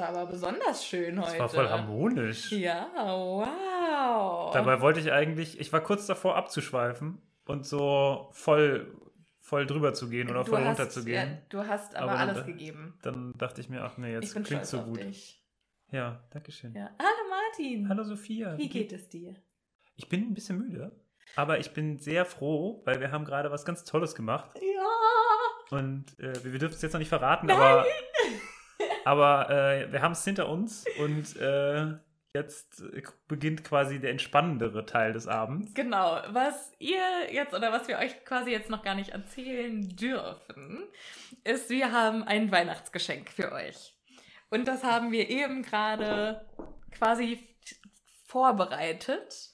War aber besonders schön heute. Das war voll harmonisch. Ja, wow. Dabei wollte ich eigentlich, ich war kurz davor abzuschweifen und so voll, voll drüber zu gehen oder Du voll hast- runter zu gehen. Ja, du hast aber, Aber dann- alles gegeben. Dann dachte ich mir, ach nee, jetzt klingt so auf gut. dich. Ja, danke schön. Ja. Hallo Martin. Hallo Sophia. Wie geht es dir? Ich bin ein bisschen müde, aber ich bin sehr froh, weil wir haben gerade was ganz Tolles gemacht. Ja. Und äh, wir, wir dürfen es jetzt noch nicht verraten, aber, aber äh, wir haben es hinter uns und äh, jetzt beginnt quasi der entspannendere Teil des Abends. Genau, was ihr jetzt oder was wir euch quasi jetzt noch gar nicht erzählen dürfen, ist, wir haben ein Weihnachtsgeschenk für euch. Und das haben wir eben gerade quasi vorbereitet.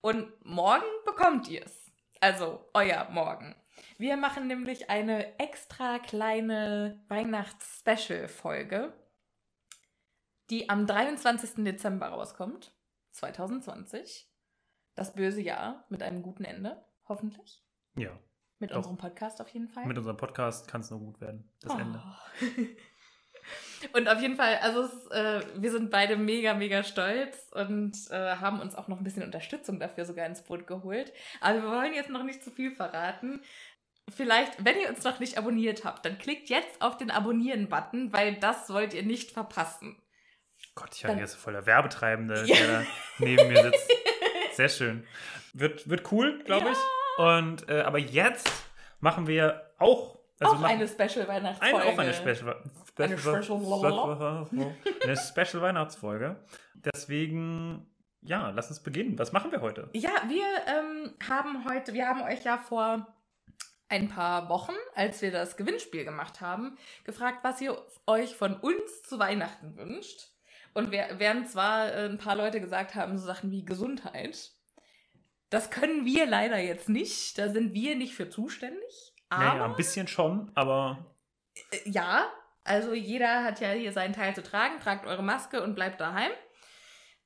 Und morgen bekommt ihr es. Also euer Morgen. Wir machen nämlich eine extra kleine Weihnachts-Special-Folge. die am 23. Dezember rauskommt, 2020. Das böse Jahr mit einem guten Ende, hoffentlich. Ja. Mit Doch. unserem Podcast auf jeden Fall. Mit unserem Podcast kann es nur gut werden. Das Oh. Ende. Und auf jeden Fall, also es, äh, wir sind beide mega, mega stolz und äh, haben uns auch noch ein bisschen Unterstützung dafür sogar ins Boot geholt. Aber wir wollen jetzt noch nicht zu viel verraten. Vielleicht, wenn ihr uns noch nicht abonniert habt, dann klickt jetzt auf den Abonnieren-Button, weil das wollt ihr nicht verpassen. Gott, ich habe so voll der Werbetreibende, Ja. der da neben mir sitzt. Sehr schön. Wird, wird cool, glaube Ja. ich. Und äh, aber jetzt machen wir auch, also auch machen, eine Special-Weihnachtsfolge. eine, auch eine Special, Eine Special, eine Special Weihnachtsfolge. Deswegen, ja, lass uns beginnen. Was machen wir heute? Ja, wir ähm, haben heute, wir haben euch ja vor ein paar Wochen, als wir das Gewinnspiel gemacht haben, gefragt, was ihr euch von uns zu Weihnachten wünscht. Und wir, während zwar äh, ein paar Leute gesagt haben, so Sachen wie Gesundheit, das können wir leider jetzt nicht. Da sind wir nicht für zuständig. Aber Ja, ja, ein bisschen schon, aber äh, ja, also jeder hat ja hier seinen Teil zu tragen. Tragt eure Maske und bleibt daheim.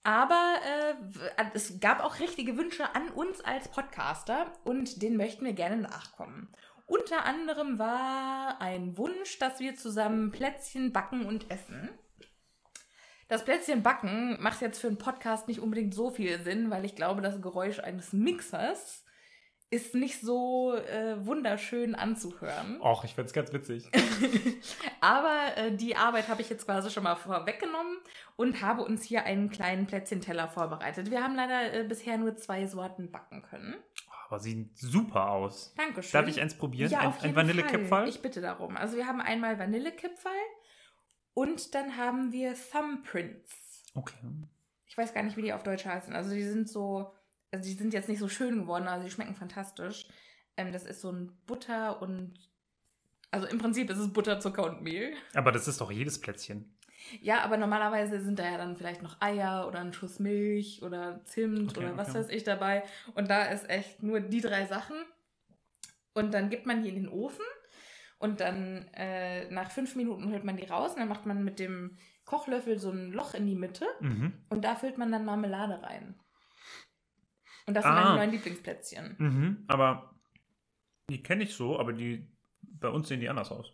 Aber äh, es gab auch richtige Wünsche an uns als Podcaster und denen möchten wir gerne nachkommen. Unter anderem war ein Wunsch, dass wir zusammen Plätzchen backen und essen. Das Plätzchen backen macht jetzt für einen Podcast nicht unbedingt so viel Sinn, weil ich glaube, das Geräusch eines Mixers ist nicht so äh, wunderschön anzuhören. auch, ich find's ganz witzig. Aber äh, die Arbeit habe ich jetzt quasi schon mal vorweggenommen und habe uns hier einen kleinen Plätzchenteller vorbereitet. Wir haben leider äh, bisher nur zwei Sorten backen können. Aber sieht super aus. Dankeschön. Darf ich eins probieren? Ja, ein auf ein Vanillekipferl? Ich bitte darum. Also wir haben einmal Vanillekipferl und dann haben wir Thumbprints. Okay. Ich weiß gar nicht, wie die auf Deutsch heißen. Also die sind so, also die sind jetzt nicht so schön geworden, also die schmecken fantastisch. Ähm, das ist so ein Butter und, also im Prinzip ist es Butter, Zucker und Mehl. Aber das ist doch jedes Plätzchen. Ja, aber normalerweise sind da ja dann vielleicht noch Eier oder ein Schuss Milch oder Zimt Okay, oder was okay. weiß ich dabei. Und da ist echt nur die drei Sachen. Und dann gibt man die in den Ofen und dann äh, nach fünf Minuten holt man die raus und dann macht man mit dem Kochlöffel so ein Loch in die Mitte Mhm. und da füllt man dann Marmelade rein. Und das sind Ah. meine neuen Lieblingsplätzchen. Mhm. Aber die kenne ich so, aber die bei uns sehen die anders aus.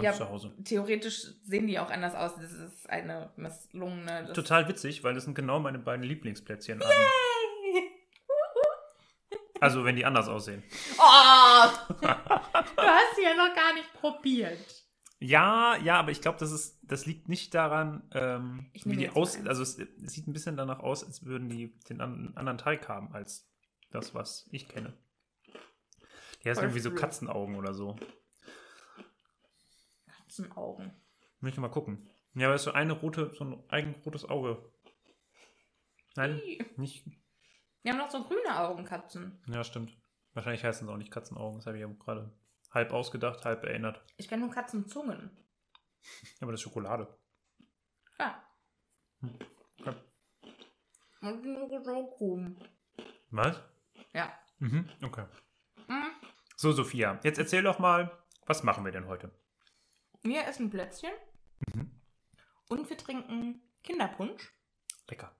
Ja. zu Hause. Theoretisch sehen die auch anders aus. Das ist eine misslungene. Das Total witzig, weil das sind genau meine beiden Lieblingsplätzchen. Also, also wenn die anders aussehen. Oh! du hast sie ja noch gar nicht probiert. Ja, ja, aber ich glaube, das ist, das liegt nicht daran, ähm, wie die aus. Also es, es sieht ein bisschen danach aus, als würden die den an, anderen Teig haben als das, was ich kenne. Die heißt irgendwie so. Katzenaugen oder so. Katzenaugen. Möchte mal gucken. Ja, aber es ist so eine rote, so ein eigenrotes Auge. Nein, nicht. Wir haben noch so grüne Augenkatzen. Ja, stimmt. Wahrscheinlich heißen es auch nicht Katzenaugen. Das habe ich ja gerade halb ausgedacht, halb erinnert. Ich kenne nur Katzenzungen. Aber das ist Schokolade. Ja. Okay. Und grün. Was? Ja. Mhm, okay. Hm. So, Sophia, jetzt erzähl doch mal, was machen wir denn heute? Wir essen Plätzchen. Mhm. Und wir trinken Kinderpunsch. Lecker.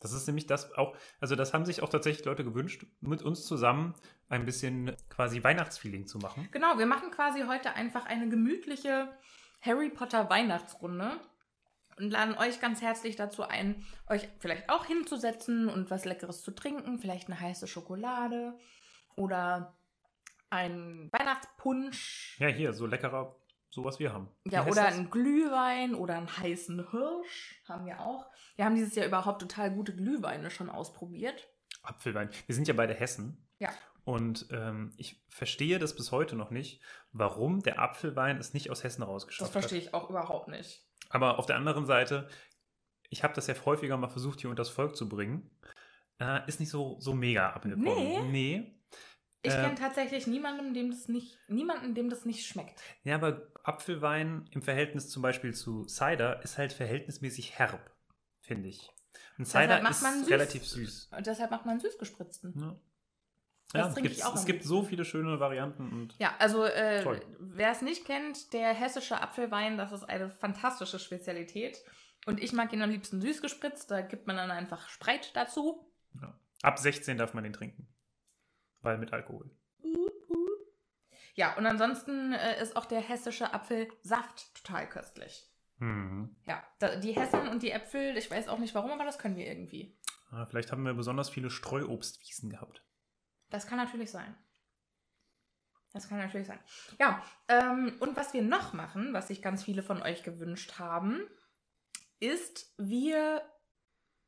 Das ist nämlich das auch, also das haben sich auch tatsächlich Leute gewünscht, mit uns zusammen ein bisschen quasi Weihnachtsfeeling zu machen. Genau, wir machen quasi heute einfach eine gemütliche Harry Potter Weihnachtsrunde und laden euch ganz herzlich dazu ein, euch vielleicht auch hinzusetzen und was Leckeres zu trinken, vielleicht eine heiße Schokolade oder ein Weihnachtspunsch. Ja, hier, so leckerer, so was wir haben. Wie Ja, oder das? ein Glühwein oder einen heißen Hirsch haben wir auch. Wir haben dieses Jahr überhaupt total gute Glühweine schon ausprobiert. Apfelwein. Wir sind ja beide Hessen. Ja. Und ähm, ich verstehe das bis heute noch nicht, warum der Apfelwein es nicht aus Hessen Das rausgeschafft verstehe hat. ich auch überhaupt nicht. Aber auf der anderen Seite, ich habe das ja häufiger mal versucht, hier unter das Volk zu bringen. Äh, ist nicht so, so mega abgekommen. Nee. Nee. Ich Äh, kenne tatsächlich niemanden, dem das nicht, niemanden, dem das nicht schmeckt. Ja, aber Apfelwein im Verhältnis zum Beispiel zu Cider ist halt verhältnismäßig herb, finde ich. Und Cider macht ist man süß. relativ süß. Und deshalb macht man süß gespritzten. Ja, Das ja es, es gibt so viele schöne Varianten und Ja, also äh, wer es nicht kennt, der hessische Apfelwein, das ist eine fantastische Spezialität. Und ich mag ihn am liebsten süß gespritzt. Da gibt man dann einfach Spreit dazu. Ab 16 darf man den trinken. Weil mit Alkohol. Ja, und ansonsten äh, ist auch der hessische Apfelsaft total köstlich. Hm. Ja, da, die Hessen und die Äpfel, ich weiß auch nicht warum, aber das können wir irgendwie. Ah, vielleicht haben wir besonders viele Streuobstwiesen gehabt. Das kann natürlich sein. Das kann natürlich sein. Ja, ähm, und was wir noch machen, was sich ganz viele von euch gewünscht haben, ist, wir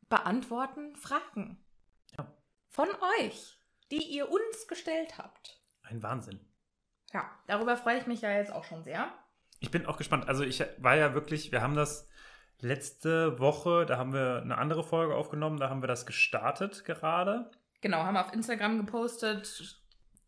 beantworten Fragen. Ja. Von euch, die ihr uns gestellt habt. Ein Wahnsinn. Ja, darüber freue ich mich ja jetzt auch schon sehr. Ich bin auch gespannt. Also ich war ja wirklich, wir haben das letzte Woche, da haben wir eine andere Folge aufgenommen, da haben wir das gestartet gerade. Genau, haben auf Instagram gepostet.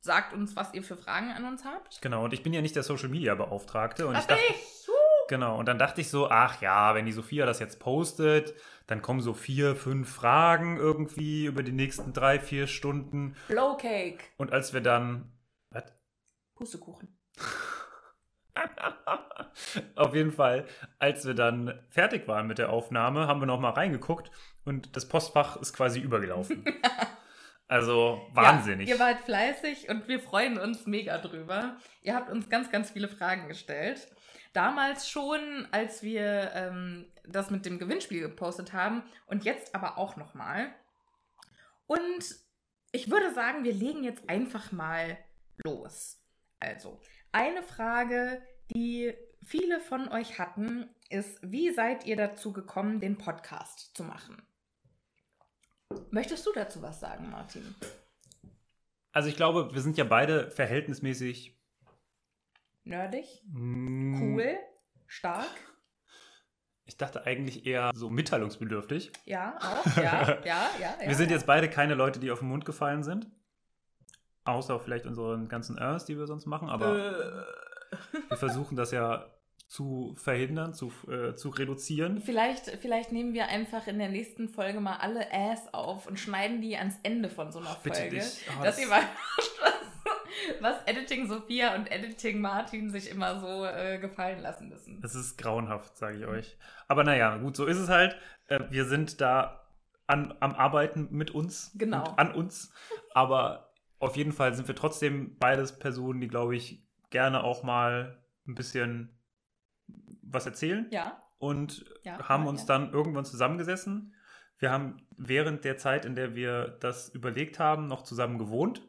Sagt uns, was ihr für Fragen an uns habt. Genau, und ich bin ja nicht der Social Media Beauftragte. Und Was ich dachte, ich? Genau, und dann dachte ich so, ach ja, wenn die Sophia das jetzt postet, dann kommen so vier, fünf Fragen irgendwie über die nächsten drei, vier Stunden. Blowcake. Und als wir dann, was? Pustekuchen. Auf jeden Fall, als wir dann fertig waren mit der Aufnahme, haben wir noch mal reingeguckt und das Postfach ist quasi übergelaufen. also wahnsinnig. Ja, ihr wart fleißig und wir freuen uns mega drüber. Ihr habt uns ganz, ganz viele Fragen gestellt. Damals schon, als wir ähm, das mit dem Gewinnspiel gepostet haben und jetzt aber auch nochmal. Und ich würde sagen, wir legen jetzt einfach mal los. Also, eine Frage, die viele von euch hatten, ist, wie seid ihr dazu gekommen, den Podcast zu machen? Möchtest du dazu was sagen, Martin? also ich glaube, wir sind ja beide verhältnismäßig Nerdig? mm, Cool? Stark? Ich dachte eigentlich eher so mitteilungsbedürftig. Ja, auch? Ja, ja, ja. ja wir sind ja. jetzt beide keine Leute, die auf den Mund gefallen sind. Außer vielleicht unseren ganzen Ernst, die wir sonst machen. Aber Äh, wir versuchen das ja zu verhindern, zu, äh, zu reduzieren. vielleicht, vielleicht nehmen wir einfach in der nächsten Folge mal alle Ass auf und schneiden die ans Ende von so einer Bitte Folge. nicht. Oh, dass das- ihr mal was, Editing Sophia und Editing Martin sich immer so äh, gefallen lassen müssen. Es ist grauenhaft, sage ich euch. Aber naja, gut, so ist es halt. Äh, wir sind da an, am Arbeiten mit uns Genau. an uns. Aber auf jeden Fall sind wir trotzdem beides Personen, die, glaube ich, gerne auch mal ein bisschen was erzählen. Ja, Und Ja, haben uns ja. dann irgendwann zusammengesessen. Wir haben während der Zeit, in der wir das überlegt haben, noch zusammen gewohnt,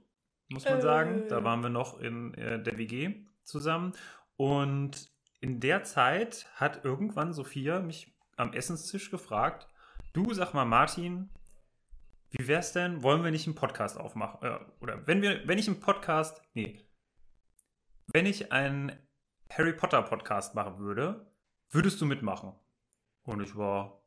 muss man Äh. sagen. Da waren wir noch in äh, der WG zusammen. Und in der Zeit hat irgendwann Sophia mich am Essenstisch gefragt, du sag mal Martin, wie wär's denn, wollen wir nicht einen Podcast aufmachen? Äh, oder wenn wir, wenn ich einen Podcast, nee, wenn ich einen Harry Potter Podcast machen würde, würdest du mitmachen? Und ich war,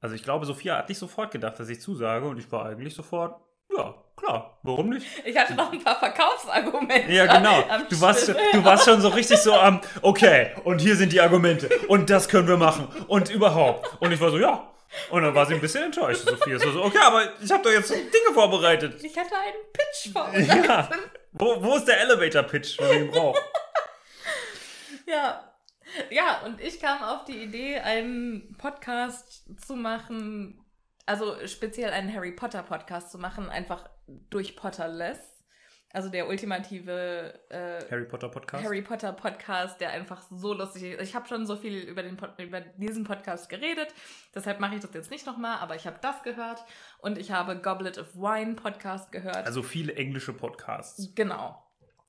also ich glaube, Sophia hat nicht sofort gedacht, dass ich zusage und ich war eigentlich sofort, ja, klar, warum nicht? ich hatte noch ein paar Verkaufsargumente. Ja, genau. Du warst, du warst schon so richtig so am, okay, und hier sind die Argumente und das können wir machen und überhaupt. Und ich war so, ja. Und dann war sie ein bisschen enttäuscht, Sophia. So, so okay, aber ich habe doch jetzt Dinge vorbereitet. Ich hatte einen Pitch vorbereitet. Ja. Wo, wo ist der Elevator-Pitch, wenn man ihn braucht? Ja. Ja, und ich kam auf die Idee, einen Podcast zu machen, also speziell einen Harry Potter Podcast zu machen, einfach durch Potterless. Also der ultimative äh, Harry Potter Podcast. Harry Potter Podcast, der einfach so lustig ist. Ich habe schon so viel über, den Pod über diesen Podcast geredet, deshalb mache ich das jetzt nicht nochmal, aber ich habe das gehört und ich habe Goblet of Wine Podcast gehört. Also viele englische Podcasts. genau.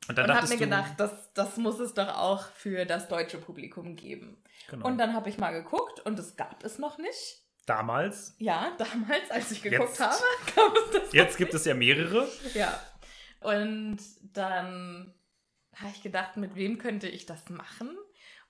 Und dann und habe mir gedacht, das, das muss es doch auch für das deutsche Publikum geben. genau. Und dann habe ich mal geguckt und es gab es noch nicht. Damals, Ja, damals, als ich geguckt Jetzt. habe, gab es das jetzt gibt es ja mehrere. Ja. Und dann habe ich gedacht, mit wem könnte ich das machen?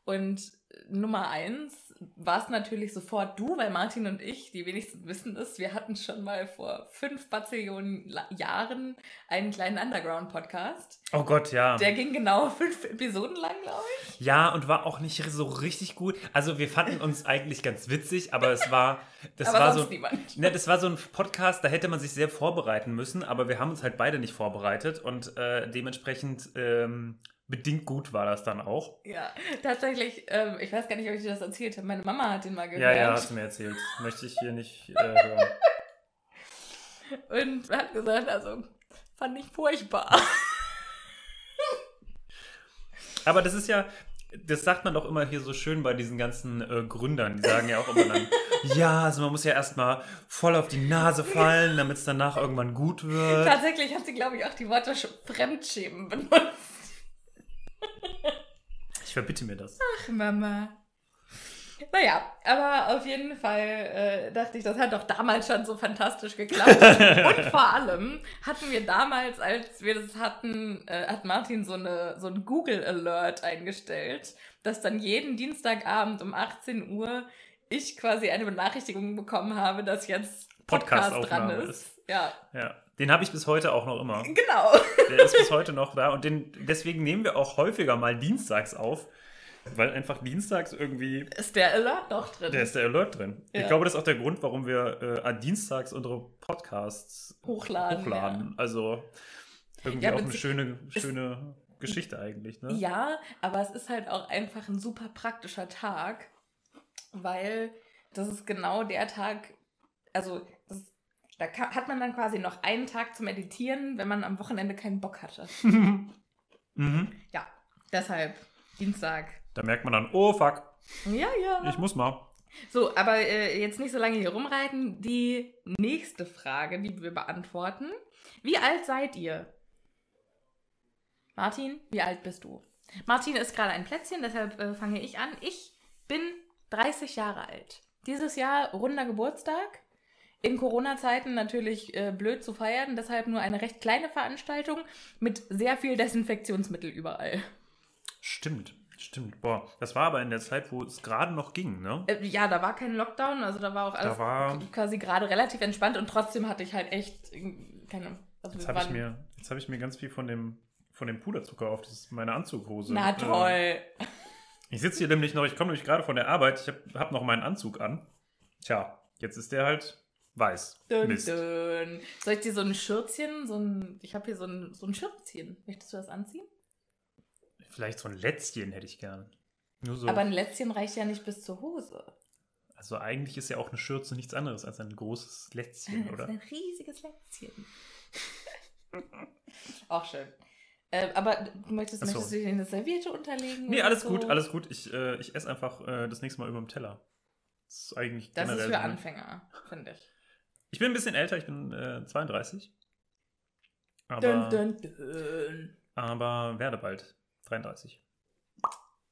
Und Nummer eins war es natürlich sofort du, weil Martin und ich, die wenigsten wissen es, wir hatten schon mal vor fünf Bazillionen Jahren einen kleinen Underground-Podcast. Oh Gott, ja. Der ging genau fünf Episoden lang, glaube ich. Ja, und war auch nicht so richtig gut. Also wir fanden uns eigentlich ganz witzig, aber es war, das Aber war sonst so, niemand. ne, das war so ein Podcast, da hätte man sich sehr vorbereiten müssen, aber wir haben uns halt beide nicht vorbereitet und äh, dementsprechend ähm, bedingt gut war das dann auch. Ja, tatsächlich, ähm, ich weiß gar nicht, ob ich dir das erzählt habe. Meine Mama hat den mal gehört. Ja, ja, hast du mir erzählt. Möchte ich hier nicht äh, hören. Und hat gesagt, also fand ich furchtbar. Aber das ist ja, das sagt man doch immer hier so schön bei diesen ganzen äh, Gründern. Die sagen ja auch immer dann, ja, also man muss ja erstmal voll auf die Nase fallen, damit es danach irgendwann gut wird. Tatsächlich hat sie, glaube ich, auch die Worte Sch- Fremdschämen benutzt. Ich verbitte mir das. Ach, Mama. Naja, aber auf jeden Fall äh, dachte ich, das hat doch damals schon so fantastisch geklappt. Und vor allem hatten wir damals, als wir das hatten, äh, hat Martin so, eine, so ein Google Alert eingestellt, dass dann jeden Dienstagabend um 18 Uhr ich quasi eine Benachrichtigung bekommen habe, dass jetzt Podcast dran Podcast-Aufnahme ist. Ja, Ja. Den habe ich bis heute auch noch immer. genau. Der ist bis heute noch da und den, deswegen nehmen wir auch häufiger mal dienstags auf, weil einfach dienstags irgendwie, Ist der Alert noch drin? da ist der Alert drin. Ich Ja. glaube, das ist auch der Grund, warum wir äh, an dienstags unsere Podcasts Hochladen, hochladen. Also irgendwie Ja, auch eine schöne, schöne Geschichte eigentlich. Ne? Ja, aber es ist halt auch einfach ein super praktischer Tag, weil das ist genau der Tag, also da hat man dann quasi noch einen Tag zum Meditieren, wenn man am Wochenende keinen Bock hatte. mhm. Ja, deshalb Dienstag. Da merkt man dann, oh fuck, Ja, ja. ich muss mal. So, aber äh, jetzt nicht so lange hier rumreiten. Die nächste Frage, die wir beantworten. Wie alt seid ihr? Martin, wie alt bist du? Martin ist gerade ein Plätzchen, deshalb äh, fange ich an. Ich bin 30 Jahre alt. Dieses Jahr runder Geburtstag. In Corona-Zeiten natürlich äh, blöd zu feiern, deshalb nur eine recht kleine Veranstaltung mit sehr viel Desinfektionsmittel überall. Stimmt, stimmt. Boah, das war aber in der Zeit, wo es gerade noch ging, ne? Äh, ja, da war kein Lockdown, also da war auch alles war- quasi gerade relativ entspannt und trotzdem hatte ich halt echt äh, keine. Also Jetzt habe ich, mir, jetzt ich mir ganz viel von dem, von dem Puderzucker auf. Das ist meine Anzughose. Na Äh, toll. Ich sitze hier nämlich noch, ich komme nämlich gerade von der Arbeit, ich habe hab noch meinen Anzug an. Tja, jetzt ist der halt weiß. Dün, Mist. dün. Soll ich dir so ein Schürzchen, so ein. Ich habe hier so ein, so ein Schürzchen. Möchtest du das anziehen? Vielleicht so ein Lätzchen hätte ich gern. Nur so. Aber ein Lätzchen reicht ja nicht bis zur Hose. also eigentlich ist ja auch eine Schürze nichts anderes als ein großes Lätzchen, Das ist oder? ein riesiges Lätzchen. Auch schön. Äh, aber du möchtest, so. möchtest du dir eine Serviette unterlegen? Nee, oder alles so? gut, alles gut. Ich, äh, ich esse einfach äh, das nächste Mal über dem Teller. Das ist eigentlich Das ist für Anfänger, finde ich. Ich bin ein bisschen älter, ich bin äh, 32. Aber, Dün, dün, dün. aber werde bald 33.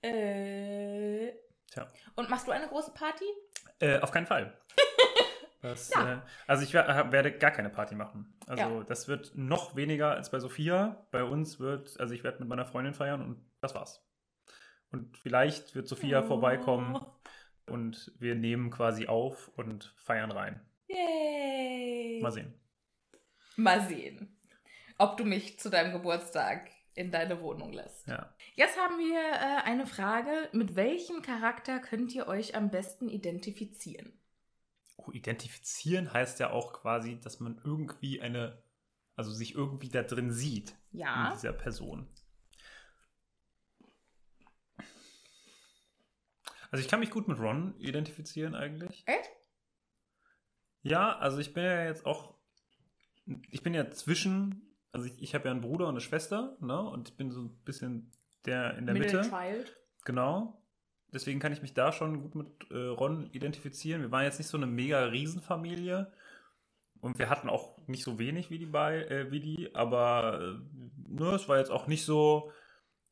Äh. Tja. Und machst du eine große Party? Äh, auf keinen Fall. Das, Ja. äh, also ich wer- werde gar keine Party machen. Also Ja. das wird noch weniger als bei Sophia. Bei uns wird, also ich werde mit meiner Freundin feiern und das war's. Und vielleicht wird Sophia Oh. vorbeikommen und wir nehmen quasi auf und feiern rein. Yay! Mal sehen. Mal sehen, ob du mich zu deinem Geburtstag in deine Wohnung lässt. Ja. Jetzt haben wir äh, eine Frage. Mit welchem Charakter könnt ihr euch am besten identifizieren? Oh, identifizieren heißt ja auch quasi, dass man irgendwie eine, also sich irgendwie da drin sieht in Ja. dieser Person. Also ich kann mich gut mit Ron identifizieren eigentlich. Echt? Ja, also ich bin ja jetzt auch, ich bin ja zwischen, also ich, ich habe ja einen Bruder und eine Schwester, ne? Und ich bin so ein bisschen der in der Middle Mitte. Child. Genau. Deswegen kann ich mich da schon gut mit äh, Ron identifizieren. Wir waren jetzt nicht so eine mega Riesenfamilie. Und wir hatten auch nicht so wenig wie die, bei, äh, wie die aber äh, ne, es war jetzt auch nicht so.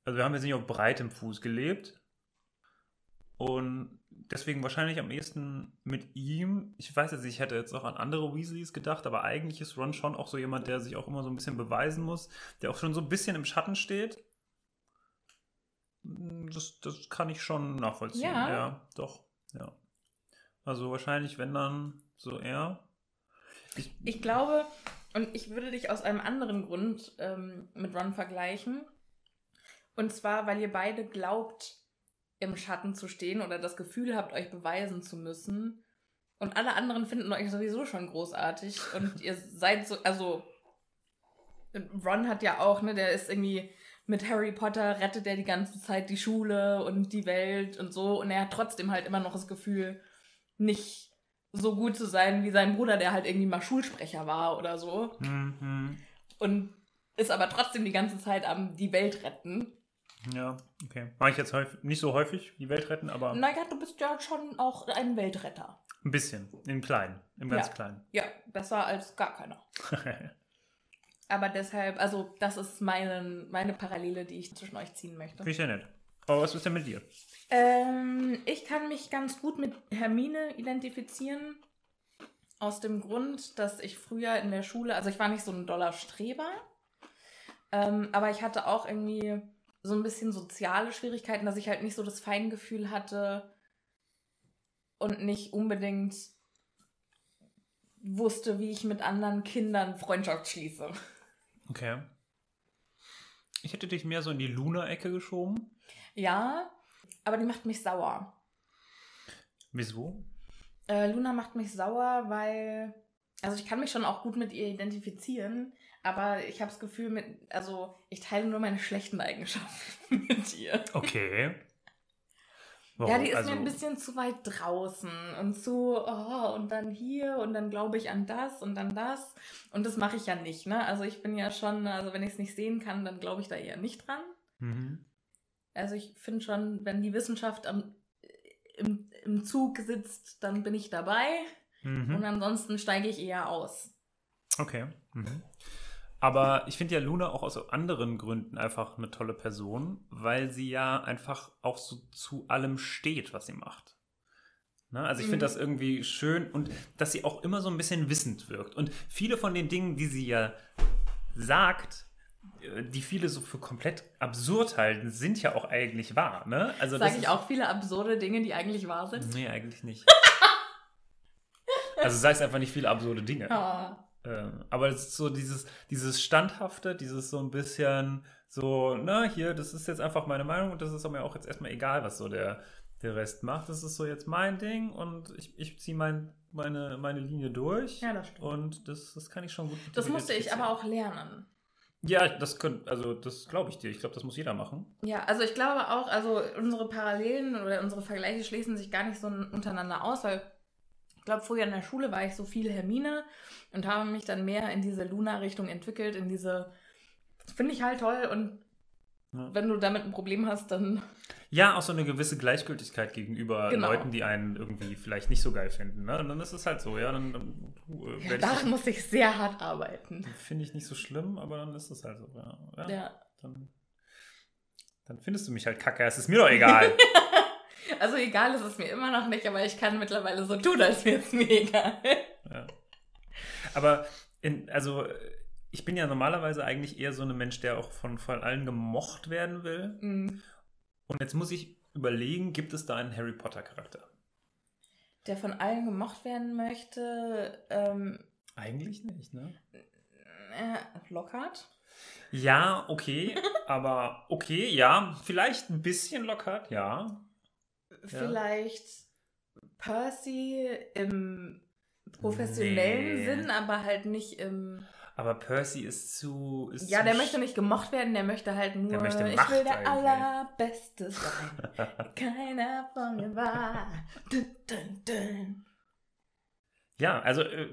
Also, wir haben jetzt nicht auf breitem Fuß gelebt. Und deswegen wahrscheinlich am ehesten mit ihm. Ich weiß jetzt, ich hätte jetzt auch an andere Weasleys gedacht, aber eigentlich ist Ron schon auch so jemand, der sich auch immer so ein bisschen beweisen muss, der auch schon so ein bisschen im Schatten steht. Das, das kann ich schon nachvollziehen. Ja. ja, doch. Ja. Also wahrscheinlich, wenn dann so er. Ich, Ich glaube, und ich würde dich aus einem anderen Grund ähm, mit Ron vergleichen. Und zwar, weil ihr beide glaubt, im Schatten zu stehen oder das Gefühl habt, euch beweisen zu müssen. Und alle anderen finden euch sowieso schon großartig. Und ihr seid so, also Ron hat ja auch, ne, der ist irgendwie mit Harry Potter rettet er die ganze Zeit die Schule und die Welt und so. Und er hat trotzdem halt immer noch das Gefühl, nicht so gut zu sein wie sein Bruder, der halt irgendwie mal Schulsprecher war oder so. Mhm. Und ist aber trotzdem die ganze Zeit am die Welt retten. Ja, okay. Mache ich jetzt häufig, nicht so häufig die Welt retten, aber Naja, du bist ja schon auch ein Weltretter. ein bisschen. Im Kleinen. Im ganz Ja. Kleinen. Ja, besser als gar keiner. Aber deshalb, also das ist meine, meine Parallele, die ich zwischen euch ziehen möchte. Finde ich ja nett. Aber was ist denn mit dir? Ähm, ich kann mich ganz gut mit Hermine identifizieren. Aus dem Grund, dass ich früher in der Schule, also ich war nicht so ein doller Streber, ähm, aber ich hatte auch irgendwie so ein bisschen soziale Schwierigkeiten, dass ich halt nicht so das Feingefühl hatte und nicht unbedingt wusste, wie ich mit anderen Kindern Freundschaft schließe. Okay. Ich hätte dich mehr so in die Luna-Ecke geschoben. Ja, aber die macht mich sauer. Wieso? Äh, Luna macht mich sauer, weil. Also ich kann mich schon auch gut mit ihr identifizieren, aber ich habe das Gefühl, mit, also ich teile nur meine schlechten Eigenschaften mit ihr. Okay. Ja, die ist Also, mir ein bisschen zu weit draußen und zu, oh, und dann hier und dann glaube ich an das und dann das. Und das mache ich ja nicht, ne? Also ich bin ja schon, also wenn ich es nicht sehen kann, dann glaube ich da eher nicht dran. Mhm. Also ich finde schon, wenn die Wissenschaft am, im, im Zug sitzt, dann bin ich dabei. Und Mhm. ansonsten steige ich eher aus. Okay. Mhm. Aber ich finde ja Luna auch aus anderen Gründen einfach eine tolle Person, weil sie ja einfach auch so zu allem steht, was sie macht. Ne? Also ich finde Mhm. das irgendwie schön und dass sie auch immer so ein bisschen wissend wirkt. Und viele von den Dingen, die sie ja sagt, äh, die viele so für komplett absurd halten, sind ja auch eigentlich wahr. Ne? Also Sage ich auch viele absurde Dinge, die eigentlich wahr sind? Nee, eigentlich nicht. also sei es einfach nicht viele absurde Dinge. Ah. Ähm, aber es ist so dieses, dieses Standhafte, dieses so ein bisschen so, na, hier, das ist jetzt einfach meine Meinung und das ist mir auch jetzt erstmal egal, was so der, der Rest macht. Das ist so jetzt mein Ding und ich, ich ziehe mein, meine, meine Linie durch. Ja, das stimmt. Und das, das kann ich schon gut. Das musste ich aber auch lernen. Ja, das könnte, also das glaube ich dir. Ich glaube, das muss jeder machen. Ja, also ich glaube auch, also unsere Parallelen oder unsere Vergleiche schließen sich gar nicht so untereinander aus, weil ich glaube, früher in der Schule war ich so viel Hermine und habe mich dann mehr in diese Luna-Richtung entwickelt, in diese, finde ich halt toll und Ja. wenn du damit ein Problem hast, dann Ja, auch so eine gewisse Gleichgültigkeit gegenüber Genau. Leuten, die einen irgendwie vielleicht nicht so geil finden. Ne? Und dann ist es halt so, ja, dann, dann uh, ja, daran muss ich sehr hart arbeiten. Finde ich nicht so schlimm, aber dann ist es halt so. Ja, ja, Ja. Dann, dann findest du mich halt kacke. Es ist mir doch egal. Also egal ist es mir immer noch nicht, aber ich kann mittlerweile so tun, als wäre es mir egal. ja. Aber in, also ich bin ja normalerweise eigentlich eher so ein Mensch, der auch von, von allen gemocht werden will. Mm. Und jetzt muss ich überlegen, gibt es da einen Harry Potter Charakter? Der von allen gemocht werden möchte, ähm, Eigentlich nicht, ne? äh, Lockhart. Ja, okay, aber okay, ja, vielleicht ein bisschen lockert, ja. Vielleicht Percy im professionellen Nee. Sinn, aber halt nicht im. Aber Percy ist zu. Ist Ja, zu der möchte nicht gemocht werden, der möchte halt nur. Der möchte ich Macht will der eigentlich. Allerbeste sein. Keiner von mir war. Dun, dun, dun. Ja, also äh,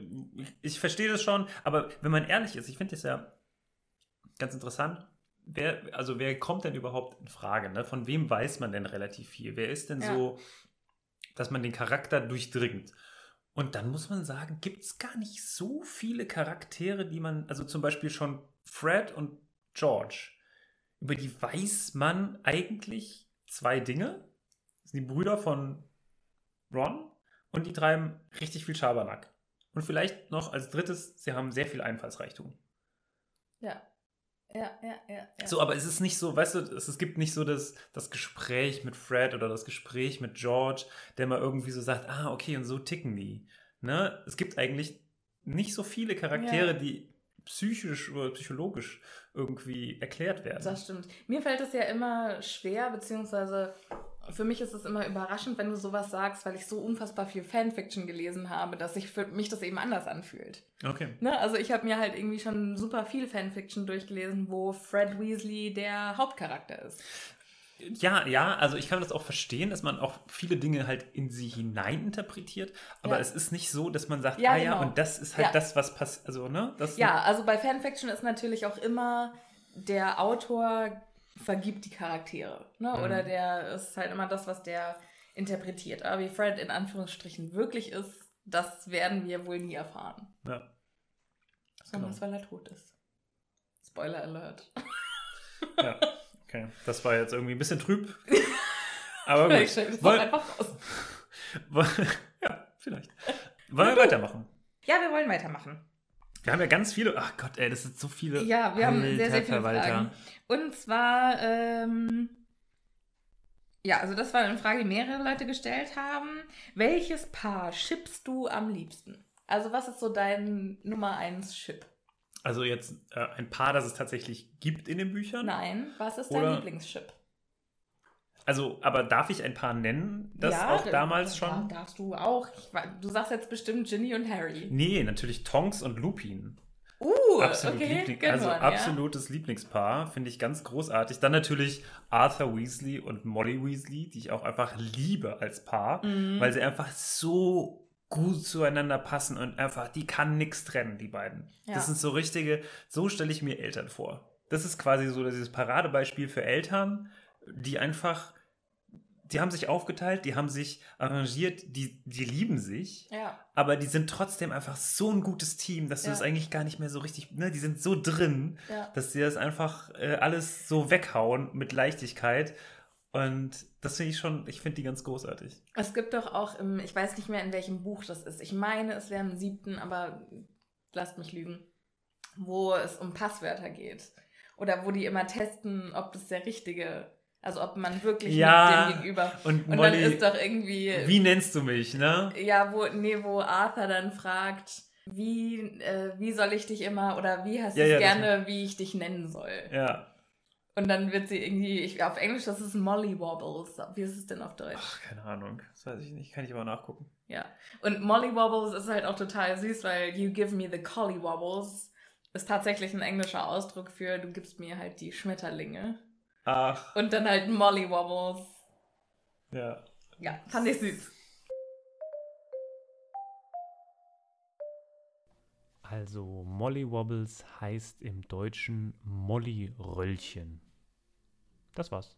ich verstehe das schon, aber wenn man ehrlich ist, ich finde das ja ganz interessant. Wer, also wer kommt denn überhaupt in Frage? Ne? Von wem weiß man denn relativ viel? Wer ist denn Ja. so, dass man den Charakter durchdringt? Und dann muss man sagen, gibt es gar nicht so viele Charaktere, die man, also zum Beispiel schon Fred und George, über die weiß man eigentlich zwei Dinge. Das sind die Brüder von Ron und die treiben richtig viel Schabernack. Und vielleicht noch als drittes, sie haben sehr viel Einfallsreichtum. Ja. Ja, ja, ja. ja. So, aber es ist nicht so, weißt du, es, es gibt nicht so das, das Gespräch mit Fred oder das Gespräch mit George, der mal irgendwie so sagt, ah, okay, und so ticken die. Ne? Es gibt eigentlich nicht so viele Charaktere, Ja. die psychisch oder psychologisch irgendwie erklärt werden. Das stimmt. Mir fällt es ja immer schwer, beziehungsweise für mich ist es immer überraschend, wenn du sowas sagst, weil ich so unfassbar viel Fanfiction gelesen habe, dass sich für mich das eben anders anfühlt. Okay. Ne? Also ich habe mir halt irgendwie schon super viel Fanfiction durchgelesen, wo Fred Weasley der Hauptcharakter ist. Ja, ja, also ich kann das auch verstehen, dass man auch viele Dinge halt in sie hineininterpretiert, aber Ja. es ist nicht so, dass man sagt, Ja, ah ja, genau. und das ist halt Ja. das, was passiert, also, ne? Das Ja, also bei Fanfiction ist natürlich auch immer der Autor vergibt die Charaktere. Ne? Mhm. Oder der ist halt immer das, was der interpretiert. Aber wie Fred in Anführungsstrichen wirklich ist, das werden wir wohl nie erfahren. ja. Besonders Genau. weil er tot ist. Spoiler Alert. ja. Okay, das war jetzt irgendwie ein bisschen trüb. Aber Vielleicht gut. stellt es doch Woll- einfach raus. ja, vielleicht. Wollen wir weitermachen? Ja, wir wollen weitermachen. Wir haben ja ganz viele. Ach Gott, ey, das sind so viele. Ja, wir haben sehr, sehr viele Verwalter. Fragen. Und zwar, ähm, ja, also das war eine Frage, die mehrere Leute gestellt haben. Welches Paar schippst du am liebsten? Also was ist so dein Nummer 1 Chip? Also jetzt äh, ein Paar, das es tatsächlich gibt in den Büchern. Nein, was ist dein Lieblingschip? Also, aber darf ich ein Paar nennen, das Ja, auch da- damals da schon? darfst du auch. Ich, du sagst jetzt bestimmt Ginny und Harry. Nee, natürlich Tonks und Lupin. Uh, Absolut okay, Liebling, also one, ja. absolutes Lieblingspaar, finde ich ganz großartig. Dann natürlich Arthur Weasley und Molly Weasley, die ich auch einfach liebe als Paar, Mhm. weil sie einfach so gut zueinander passen und einfach, die kann nichts trennen, die beiden. Ja. Das sind so richtige, so stelle ich mir Eltern vor. Das ist quasi so dieses Paradebeispiel für Eltern, die einfach, die haben sich aufgeteilt, die haben sich arrangiert, die, die lieben sich. Ja, Aber die sind trotzdem einfach so ein gutes Team, dass du Ja. das eigentlich gar nicht mehr so richtig, ne, die sind so drin, ja. dass sie das einfach äh, alles so weghauen mit Leichtigkeit. Und das finde ich schon, ich finde die ganz großartig. Es gibt doch auch im, ich weiß nicht mehr, in welchem Buch das ist. Ich meine, es wäre im siebten, aber lasst mich lügen, wo es um Passwörter geht. Oder wo die immer testen, ob das der richtige, also ob man wirklich Ja, mit dem Gegenüber. Und Und Molly, dann ist doch irgendwie, wie nennst du mich, ne? ja, wo, nee, wo Arthur dann fragt, wie, äh, wie soll ich dich immer, oder wie hast du Ja, es ja, gerne, wie ich dich nennen soll. Ja. Und dann wird sie irgendwie, ich, auf Englisch, das ist Molly Wobbles. Wie ist es denn auf Deutsch? Ach, keine Ahnung. Das weiß ich nicht. Kann ich aber nachgucken. Ja. Und Molly Wobbles ist halt auch total süß, weil you give me the Collie Wobbles ist tatsächlich ein englischer Ausdruck für du gibst mir halt die Schmetterlinge. Ach, Und dann halt Molly Wobbles. ja. Ja, fand ich süß. Also Molly Wobbles heißt im Deutschen Molly Röllchen. Das war's.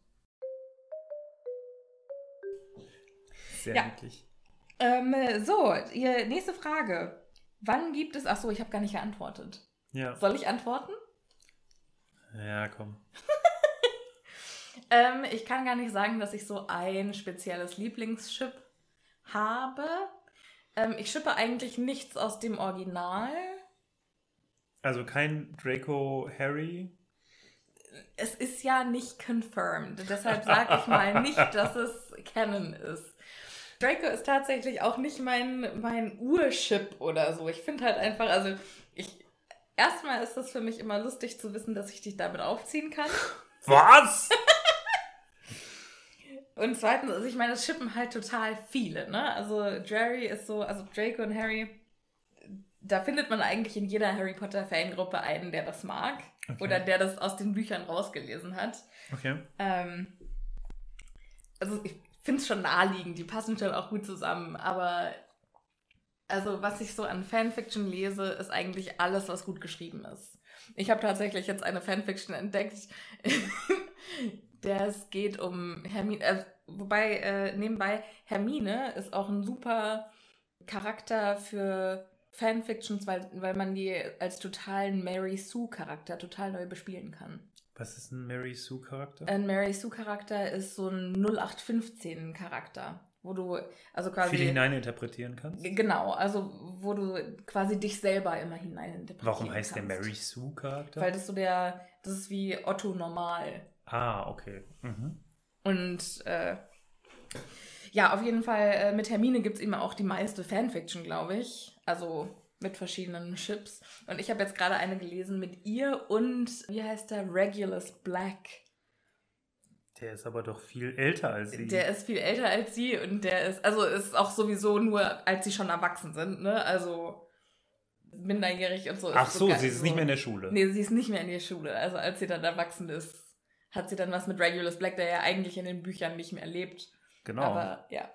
Sehr Ja. niedlich. Ähm, so, ihr nächste Frage. Wann gibt es. Achso, ich habe gar nicht geantwortet. Ja. Soll ich antworten? Ja, komm. Ähm, ich kann gar nicht sagen, dass ich so ein spezielles Lieblingschip habe. Ähm, ich schippe eigentlich nichts aus dem Original. Also kein Draco Harry. Es ist ja nicht confirmed. Deshalb sage ich mal nicht, dass es Canon ist. Draco ist tatsächlich auch nicht mein, mein Urchip oder so. Ich finde halt einfach, also ich. Erstmal ist es für mich immer lustig zu wissen, dass ich dich damit aufziehen kann. Was? Und zweitens, also ich meine, es schippen halt total viele, ne? Also Jerry ist so, also Draco und Harry, da findet man eigentlich in jeder Harry Potter Fangruppe einen, der das mag. Okay. Oder der das aus den Büchern rausgelesen hat. Okay. Ähm, also ich finde es schon naheliegend, die passen schon auch gut zusammen, aber also was ich so an Fanfiction lese, ist eigentlich alles, was gut geschrieben ist. Ich habe tatsächlich jetzt eine Fanfiction entdeckt, der es geht um Hermine, äh, wobei äh, nebenbei Hermine ist auch ein super Charakter für Fanfictions, weil, weil man die als totalen Mary Sue Charakter total neu bespielen kann. Was ist ein Mary Sue Charakter? Ein Mary Sue Charakter ist so ein 0815 Charakter, wo du also quasi Viele hineininterpretieren kannst? genau, also wo du quasi dich selber immer hineininterpretieren Warum heißt kannst. der Mary Sue Charakter? Weil das so der, das ist wie Otto normal. Ah, okay. Mhm. Und äh, ja, auf jeden Fall äh, mit Hermine gibt es eben auch die meiste Fanfiction, glaube ich. Also mit verschiedenen Chips. Und ich habe jetzt gerade eine gelesen mit ihr und, wie heißt der, Regulus Black. Der ist aber doch viel älter als sie. Der ist viel älter als sie und der ist, also ist auch sowieso nur, als sie schon erwachsen sind, ne? Also minderjährig und so. Ach so, sie ist nicht mehr in der Schule. Nee, sie ist nicht mehr in der Schule. Also als sie dann erwachsen ist, hat sie dann was mit Regulus Black, der ja eigentlich in den Büchern nicht mehr lebt. Genau. Aber ja.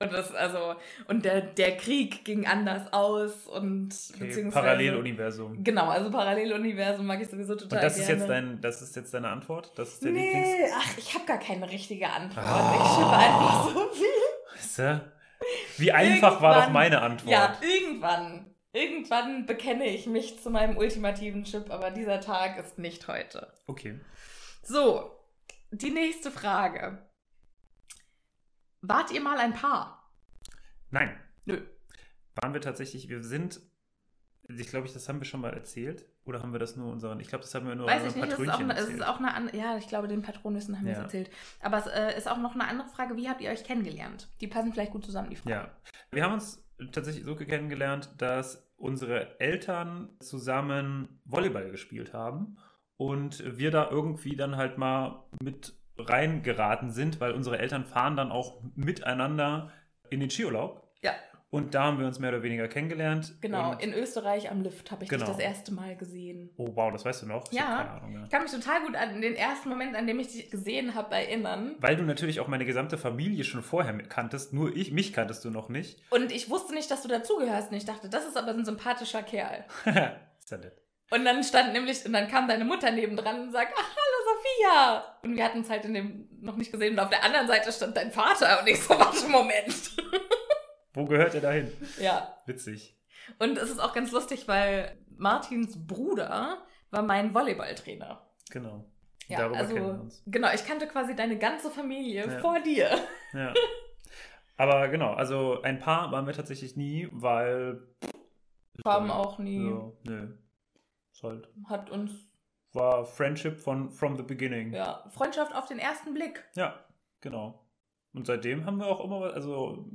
Und das, also, und der, der Krieg ging anders aus und okay, beziehungsweise. Paralleluniversum. Genau, also Paralleluniversum mag ich sowieso total Und das ist gerne. jetzt dein, das ist jetzt deine Antwort? Das ist der Lieblings. Nee, ach, ich habe gar keine richtige Antwort. Ah. Ich schippe einfach so viel. Weißt du? Wie einfach war doch meine Antwort. Ja, irgendwann. Irgendwann bekenne ich mich zu meinem ultimativen Chip, aber dieser Tag ist nicht heute. Okay. So, die nächste Frage. Wart ihr mal ein Paar? Nein. Nö. Waren wir tatsächlich, wir sind, ich glaube, das haben wir schon mal erzählt. Oder haben wir das nur unseren, ich glaube, das haben wir nur Weiß ich unseren nicht, ist, auch Patrönchen es ist erzählt. auch eine andere, ja, ich glaube, den Patronüssen haben wir es erzählt. Aber es äh, ist auch noch eine andere Frage, wie habt ihr euch kennengelernt? Die passen vielleicht gut zusammen, die Fragen. Ja. Wir haben uns tatsächlich so kennengelernt, dass unsere Eltern zusammen Volleyball gespielt haben und wir da irgendwie dann halt mal mit reingeraten sind, weil unsere Eltern fahren dann auch miteinander in den Skiurlaub. Ja. Und da haben wir uns mehr oder weniger kennengelernt. Genau, Und, in Österreich am Lift habe ich Genau. dich das erste Mal gesehen. oh wow, das weißt du noch? Ich Ja. Ahnung mehr. Ich kann mich total gut an den ersten Moment, an dem ich dich gesehen habe, erinnern. Weil du natürlich auch meine gesamte Familie schon vorher kanntest, nur ich, mich kanntest du noch nicht. Und ich wusste nicht, dass du dazugehörst. Und ich dachte, das ist aber ein sympathischer Kerl. ist ja nett. Und dann stand nämlich, und dann kam deine Mutter nebendran und sagt, ach, hallo Sophia. Und wir hatten es halt in dem noch nicht gesehen. Und auf der anderen Seite stand dein Vater. Und ich so, warte, Moment. Wo gehört er dahin? ja. Witzig. Und es ist auch ganz lustig, weil Martins Bruder war mein Volleyballtrainer. Genau. Ja, Darüber also, kennen wir uns. genau, ich kannte quasi deine ganze Familie Ja. vor dir. Ja. Aber genau, also ein Paar waren wir tatsächlich nie, weil. Haben auch nie, Ja, nö. Halt. hat uns, War Friendship von from the beginning. ja, Freundschaft auf den ersten Blick. Ja, genau. Und seitdem haben wir auch immer, also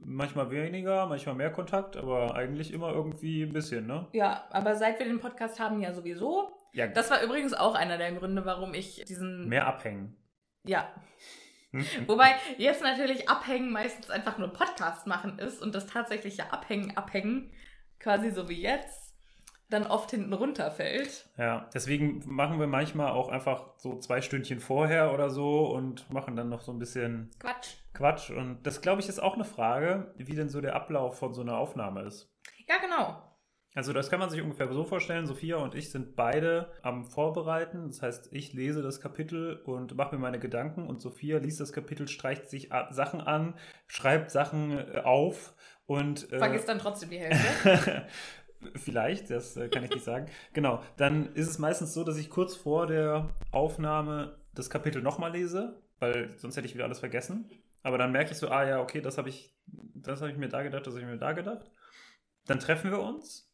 manchmal weniger, manchmal mehr Kontakt, aber eigentlich immer irgendwie ein bisschen, ne? Ja, aber seit wir den Podcast haben, ja sowieso. Ja, Das war übrigens auch einer der Gründe, warum ich diesen. mehr abhängen. Ja. Wobei jetzt natürlich Abhängen meistens einfach nur Podcast machen ist und das tatsächliche Abhängen, Abhängen, quasi so wie jetzt, dann oft hinten runterfällt. Ja, deswegen machen wir manchmal auch einfach so zwei Stündchen vorher oder so und machen dann noch so ein bisschen Quatsch. Quatsch. Und das, glaube ich, ist auch eine Frage, wie denn so der Ablauf von so einer Aufnahme ist. Ja, genau. Also das kann man sich ungefähr so vorstellen. Sophia und ich sind beide am Vorbereiten. Das heißt, ich lese das Kapitel und mache mir meine Gedanken und Sophia liest das Kapitel, streicht sich Sachen an, schreibt Sachen äh, auf und äh, Vergiss dann trotzdem die Hälfte. Vielleicht, das äh, kann ich nicht sagen. Genau, dann ist es meistens so, dass ich kurz vor der Aufnahme das Kapitel nochmal lese, weil sonst hätte ich wieder alles vergessen. Aber dann merke ich so, ah ja, okay, das habe ich, das habe ich mir da gedacht, das habe ich mir da gedacht. Dann treffen wir uns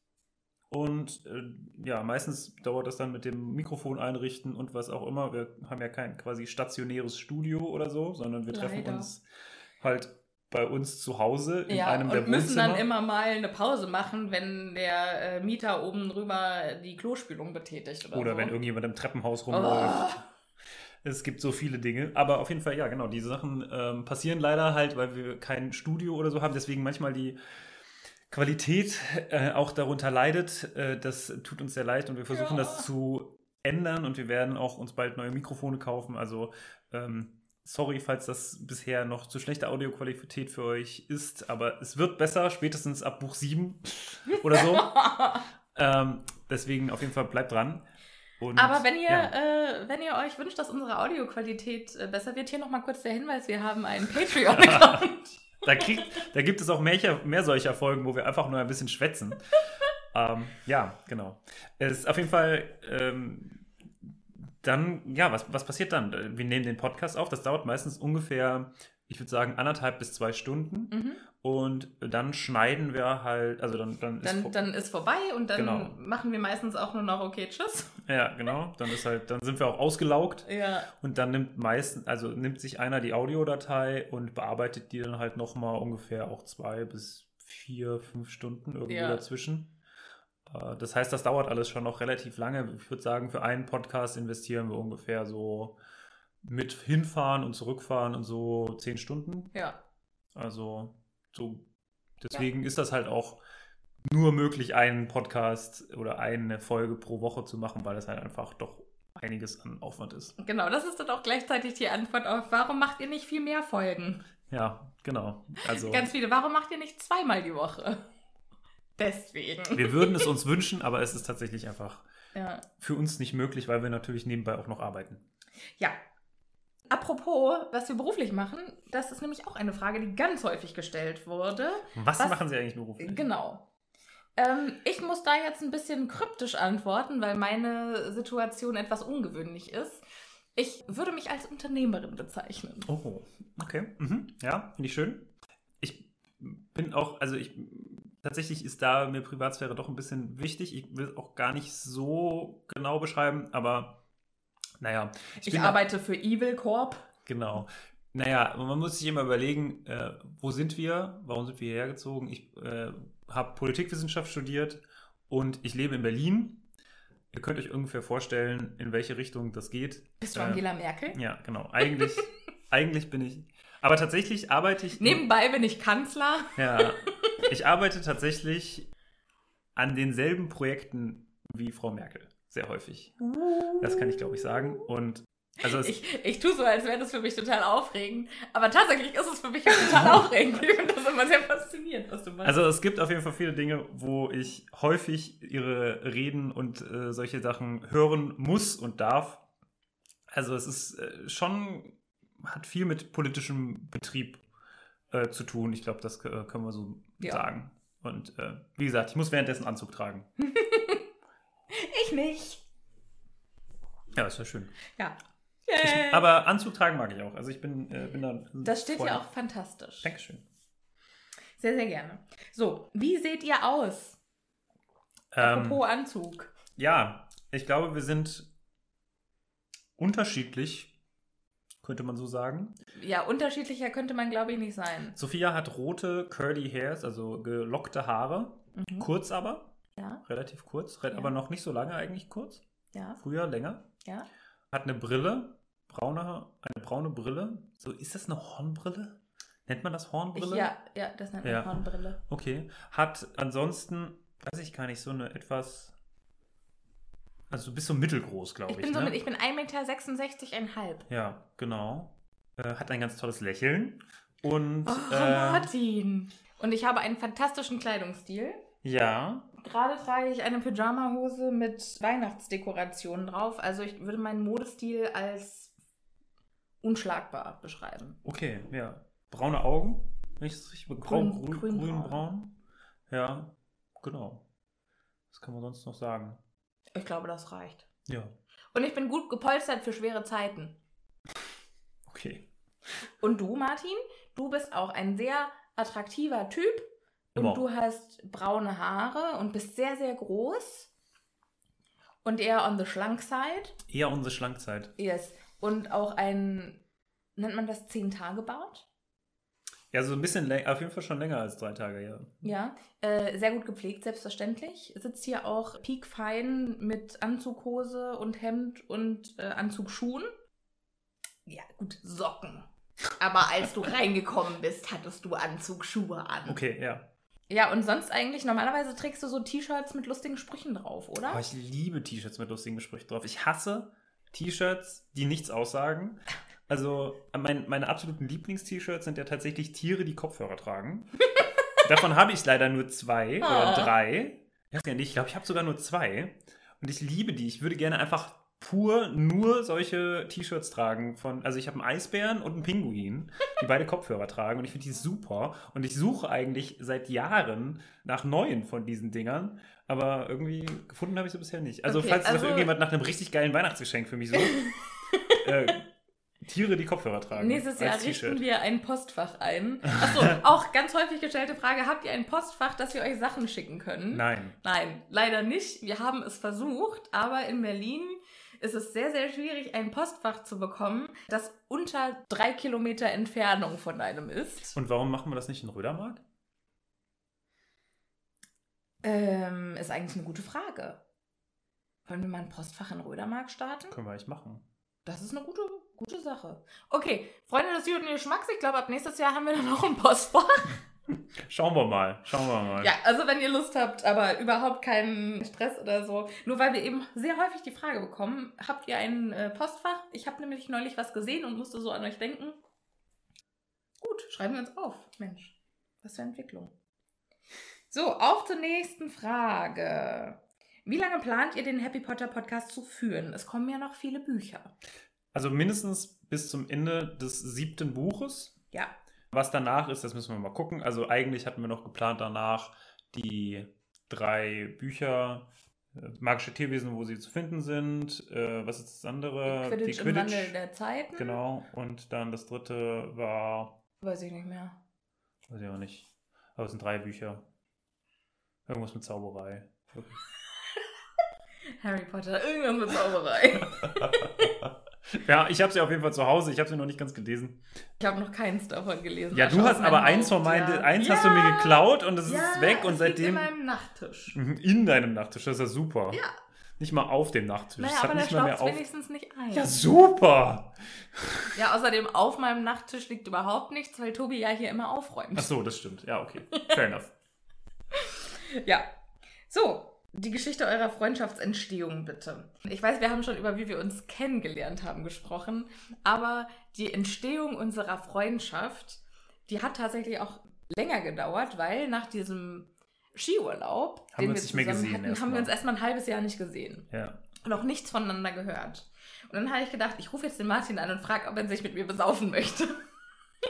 und äh, ja, meistens dauert das dann mit dem Mikrofon einrichten und was auch immer. Wir haben ja kein quasi stationäres Studio oder so, sondern wir treffen Leider. uns halt bei uns zu Hause in ja, einem der und müssen dann immer mal eine Pause machen, wenn der äh, Mieter oben drüber die Klospülung betätigt oder, Oder so. wenn irgendjemand im Treppenhaus Oh. rumläuft. Es gibt so viele Dinge. Aber auf jeden Fall, ja, genau, diese Sachen ähm, passieren leider halt, weil wir kein Studio oder so haben. Deswegen manchmal die Qualität äh, auch darunter leidet. Äh, das tut uns sehr leid und wir versuchen Ja. das zu ändern und wir werden auch uns bald neue Mikrofone kaufen. Also ähm, sorry, falls das bisher noch zu schlechte Audioqualität für euch ist, aber es wird besser, spätestens ab Buch 7 oder so. ähm, deswegen auf jeden Fall bleibt dran. Und, Aber wenn ihr, ja. äh, wenn ihr euch wünscht, dass unsere Audioqualität äh, besser wird, hier nochmal kurz der Hinweis, wir haben einen Patreon-Account. Da, kriegt, da gibt es auch mehr, mehr solcher Folgen, wo wir einfach nur ein bisschen schwätzen. ähm, ja, genau. Es ist auf jeden Fall ähm, dann, ja, was, was passiert dann? Wir nehmen den Podcast auf. Das dauert meistens ungefähr, ich würde sagen, anderthalb bis zwei Stunden. mhm. Und dann schneiden wir halt, also dann, dann ist dann, vor- dann ist vorbei und dann Genau. machen wir meistens auch nur noch okay, tschüss. ja, genau. Dann ist halt, dann sind wir auch ausgelaugt. Ja. Und dann nimmt meistens, also nimmt sich einer die Audiodatei und bearbeitet die dann halt nochmal ungefähr auch zwei bis vier, fünf Stunden irgendwo Ja. dazwischen. Äh, Das heißt, das dauert alles schon noch relativ lange. Ich würde sagen, für einen Podcast investieren wir ungefähr so mit hinfahren und zurückfahren und so zehn Stunden. Ja. Also so deswegen ist das halt auch nur möglich, einen Podcast oder eine Folge pro Woche zu machen, weil das halt einfach doch einiges an Aufwand ist. Genau, das ist dann auch gleichzeitig die Antwort auf, warum macht ihr nicht viel mehr Folgen? Ja, genau. Also Ganz viele, warum macht ihr nicht zweimal die Woche? Deswegen. wir würden es uns wünschen, aber es ist tatsächlich einfach Ja. für uns nicht möglich, weil wir natürlich nebenbei auch noch arbeiten. ja. Apropos, was wir beruflich machen, das ist nämlich auch eine Frage, die ganz häufig gestellt wurde. Was, Was- machen Sie eigentlich beruflich? Genau. Ähm, ich muss da jetzt ein bisschen kryptisch antworten, weil meine Situation etwas ungewöhnlich ist. Ich würde mich als Unternehmerin bezeichnen. Oh, okay. Mhm. Ja, finde ich schön. Ich bin auch, also ich, tatsächlich ist da mir Privatsphäre doch ein bisschen wichtig. Ich will es auch gar nicht so genau beschreiben, aber naja. Ich, da- arbeite für Evil Corp. Genau. Naja, man muss sich immer überlegen, äh, wo sind wir? Warum sind wir hierher gezogen? Ich äh, habe Politikwissenschaft studiert und ich lebe in Berlin. Ihr könnt euch ungefähr vorstellen, in welche Richtung das geht. Bist du Äh, Angela Merkel? Ja, genau. Eigentlich, eigentlich bin ich. Aber tatsächlich arbeite ich. Nebenbei bin ich Kanzler. Ja, ich arbeite tatsächlich an denselben Projekten wie Frau Merkel. Sehr häufig. Das kann ich, glaube ich, sagen. Und also Ich, ich tue so, als wäre das für mich total aufregend. Aber tatsächlich ist es für mich total aufregend. Ich finde das immer sehr faszinierend, was du machst. Also es gibt auf jeden Fall viele Dinge, wo ich häufig ihre Reden und äh, solche Sachen hören muss und darf. Also es ist äh, schon, hat viel mit politischem Betrieb äh, zu tun. Ich glaube, das äh, können wir so Ja. sagen. Und äh, wie gesagt, ich muss währenddessen Anzug tragen. ich nicht. Ja, ist ja schön. Ja. Ich, aber Anzug tragen mag ich auch. Also ich bin, äh, bin da. das steht ja auch fantastisch. Dankeschön. Sehr, sehr gerne. So, wie seht ihr aus? Ähm, Apropos Anzug. Ja, ich glaube, wir sind unterschiedlich, könnte man so sagen. Ja, unterschiedlicher könnte man, glaube ich, nicht sein. Sophia hat rote Curly Hairs, also gelockte Haare. Mhm. Kurz aber, Ja, relativ kurz, Ja. aber noch nicht so lange eigentlich kurz. ja, Früher länger. ja. Hat eine Brille, braune, eine braune Brille. So, ist das eine Hornbrille? Nennt man das Hornbrille? ja, ja, das nennt man Ja. Hornbrille. Okay. Hat ansonsten, weiß ich gar nicht, so eine etwas. Also du bist so mittelgroß, glaube Ich ich. bin so ne? mit, ich bin 1,66 Meter. Ja, genau. Äh, hat ein ganz tolles Lächeln. Und Oh, äh, Martin. Und ich habe einen fantastischen Kleidungsstil. ja, Gerade trage ich eine Pyjama-Hose mit Weihnachtsdekorationen drauf. Also ich würde meinen Modestil als unschlagbar beschreiben. okay, ja. Braune Augen, wenn ich das richtig grau, Grün- grün, grünbraun. grünbraun. Ja, genau. Was kann man sonst noch sagen? Ich glaube, das reicht. Ja, Und ich bin gut gepolstert für schwere Zeiten. okay. Und du, Martin, du bist auch ein sehr attraktiver Typ. Und Immer. du hast braune Haare und bist sehr, sehr groß. Und eher on the schlank side. Eher unsere Schlankzeit. Yes. Und auch ein, nennt man das 10-Tage-Bart? Ja, so ein bisschen länger, auf jeden Fall schon länger als drei Tage, ja. Ja. Äh, sehr gut gepflegt, selbstverständlich. Sitzt hier auch piekfein mit Anzughose und Hemd und äh, Anzugsschuhen. Ja, gut, Socken. Aber als du reingekommen bist, hattest du Anzugsschuhe an. Okay, ja. Ja, und sonst eigentlich, normalerweise trägst du so T-Shirts mit lustigen Sprüchen drauf, oder? Aber ich liebe T-Shirts mit lustigen Gesprüchen drauf. Ich hasse T-Shirts, die nichts aussagen. Also, mein, meine absoluten Lieblings-T-Shirts sind ja tatsächlich Tiere, die Kopfhörer tragen. Davon habe ich leider nur zwei oder Ah. drei. Ich weiß gar nicht, ich glaube, ich habe sogar nur zwei. Und ich liebe die. Ich würde gerne einfach pur nur solche T-Shirts tragen von, also ich habe einen Eisbären und einen Pinguin, die beide Kopfhörer tragen und ich finde die super und ich suche eigentlich seit Jahren nach neuen von diesen Dingern, aber irgendwie gefunden habe ich sie bisher nicht. Also Okay, falls also- noch irgendjemand nach einem richtig geilen Weihnachtsgeschenk für mich sucht, äh, Tiere, die Kopfhörer tragen. Nächstes Jahr richten wir ein Postfach ein. Achso, auch ganz häufig gestellte Frage: Habt ihr ein Postfach, dass wir euch Sachen schicken können? Nein. Nein, leider nicht. Wir haben es versucht, aber in Berlin ist es sehr, sehr schwierig, ein Postfach zu bekommen, das unter drei Kilometer Entfernung von einem ist. Und warum machen wir das nicht in Rödermark? Ähm, ist eigentlich eine gute Frage. Wollen wir mal ein Postfach in Rödermark starten? Können wir eigentlich machen. Das ist eine gute, gute Sache. Okay, Freunde des guten Geschmacks, ich glaube, ab nächstes Jahr haben wir dann auch ein Postfach. Schauen wir mal, schauen wir mal. Ja, also wenn ihr Lust habt, aber überhaupt keinen Stress oder so. Nur weil wir eben sehr häufig die Frage bekommen, habt ihr ein äh, Postfach? Ich habe nämlich neulich was gesehen und musste so an euch denken. Gut, schreiben wir uns auf. Mensch, was für Entwicklung. So, auf zur nächsten Frage. Wie lange plant ihr den Happy Potter Podcast zu führen? Es kommen ja noch viele Bücher. Also mindestens bis zum Ende des siebten Buches. Ja. Was danach ist, das müssen wir mal gucken. Also eigentlich hatten wir noch geplant danach die drei Bücher, äh, magische Tierwesen, wo sie zu finden sind. Äh, was ist das andere? Quidditch, im Wandel der Zeiten. Genau. Und dann das dritte war, Weiß ich nicht mehr. weiß ich auch nicht. Aber es sind drei Bücher. Irgendwas mit Zauberei. Harry Potter, irgendwas mit Zauberei. ja, ich habe sie auf jeden Fall zu Hause. Ich habe sie noch nicht ganz gelesen. Ich habe noch keins davon gelesen. Ja, du hast aber eins von meinen, ja. eins ja, hast du mir geklaut und es ja, ist weg und seitdem in meinem Nachttisch. Mhm, in deinem Nachttisch. Das ist ja super. Ja. Nicht mal auf dem Nachttisch. Naja, aber der nicht mal mehr auf. wenigstens nicht ein. Ja, super. Ja, außerdem auf meinem Nachttisch liegt überhaupt nichts, weil Tobi ja hier immer aufräumt. Ach so, das stimmt. Ja, okay. Fair enough. Ja. So, die Geschichte eurer Freundschaftsentstehung bitte. Ich weiß, wir haben schon über wie wir uns kennengelernt haben gesprochen, aber die Entstehung unserer Freundschaft, die hat tatsächlich auch länger gedauert, weil nach diesem Skiurlaub, Haben wir uns nicht mehr gesehen hatten, haben erstmal. wir uns erstmal ein halbes Jahr nicht gesehen Ja. und auch nichts voneinander gehört. Und dann habe ich gedacht, ich rufe jetzt den Martin an und frage, ob er sich mit mir besaufen möchte.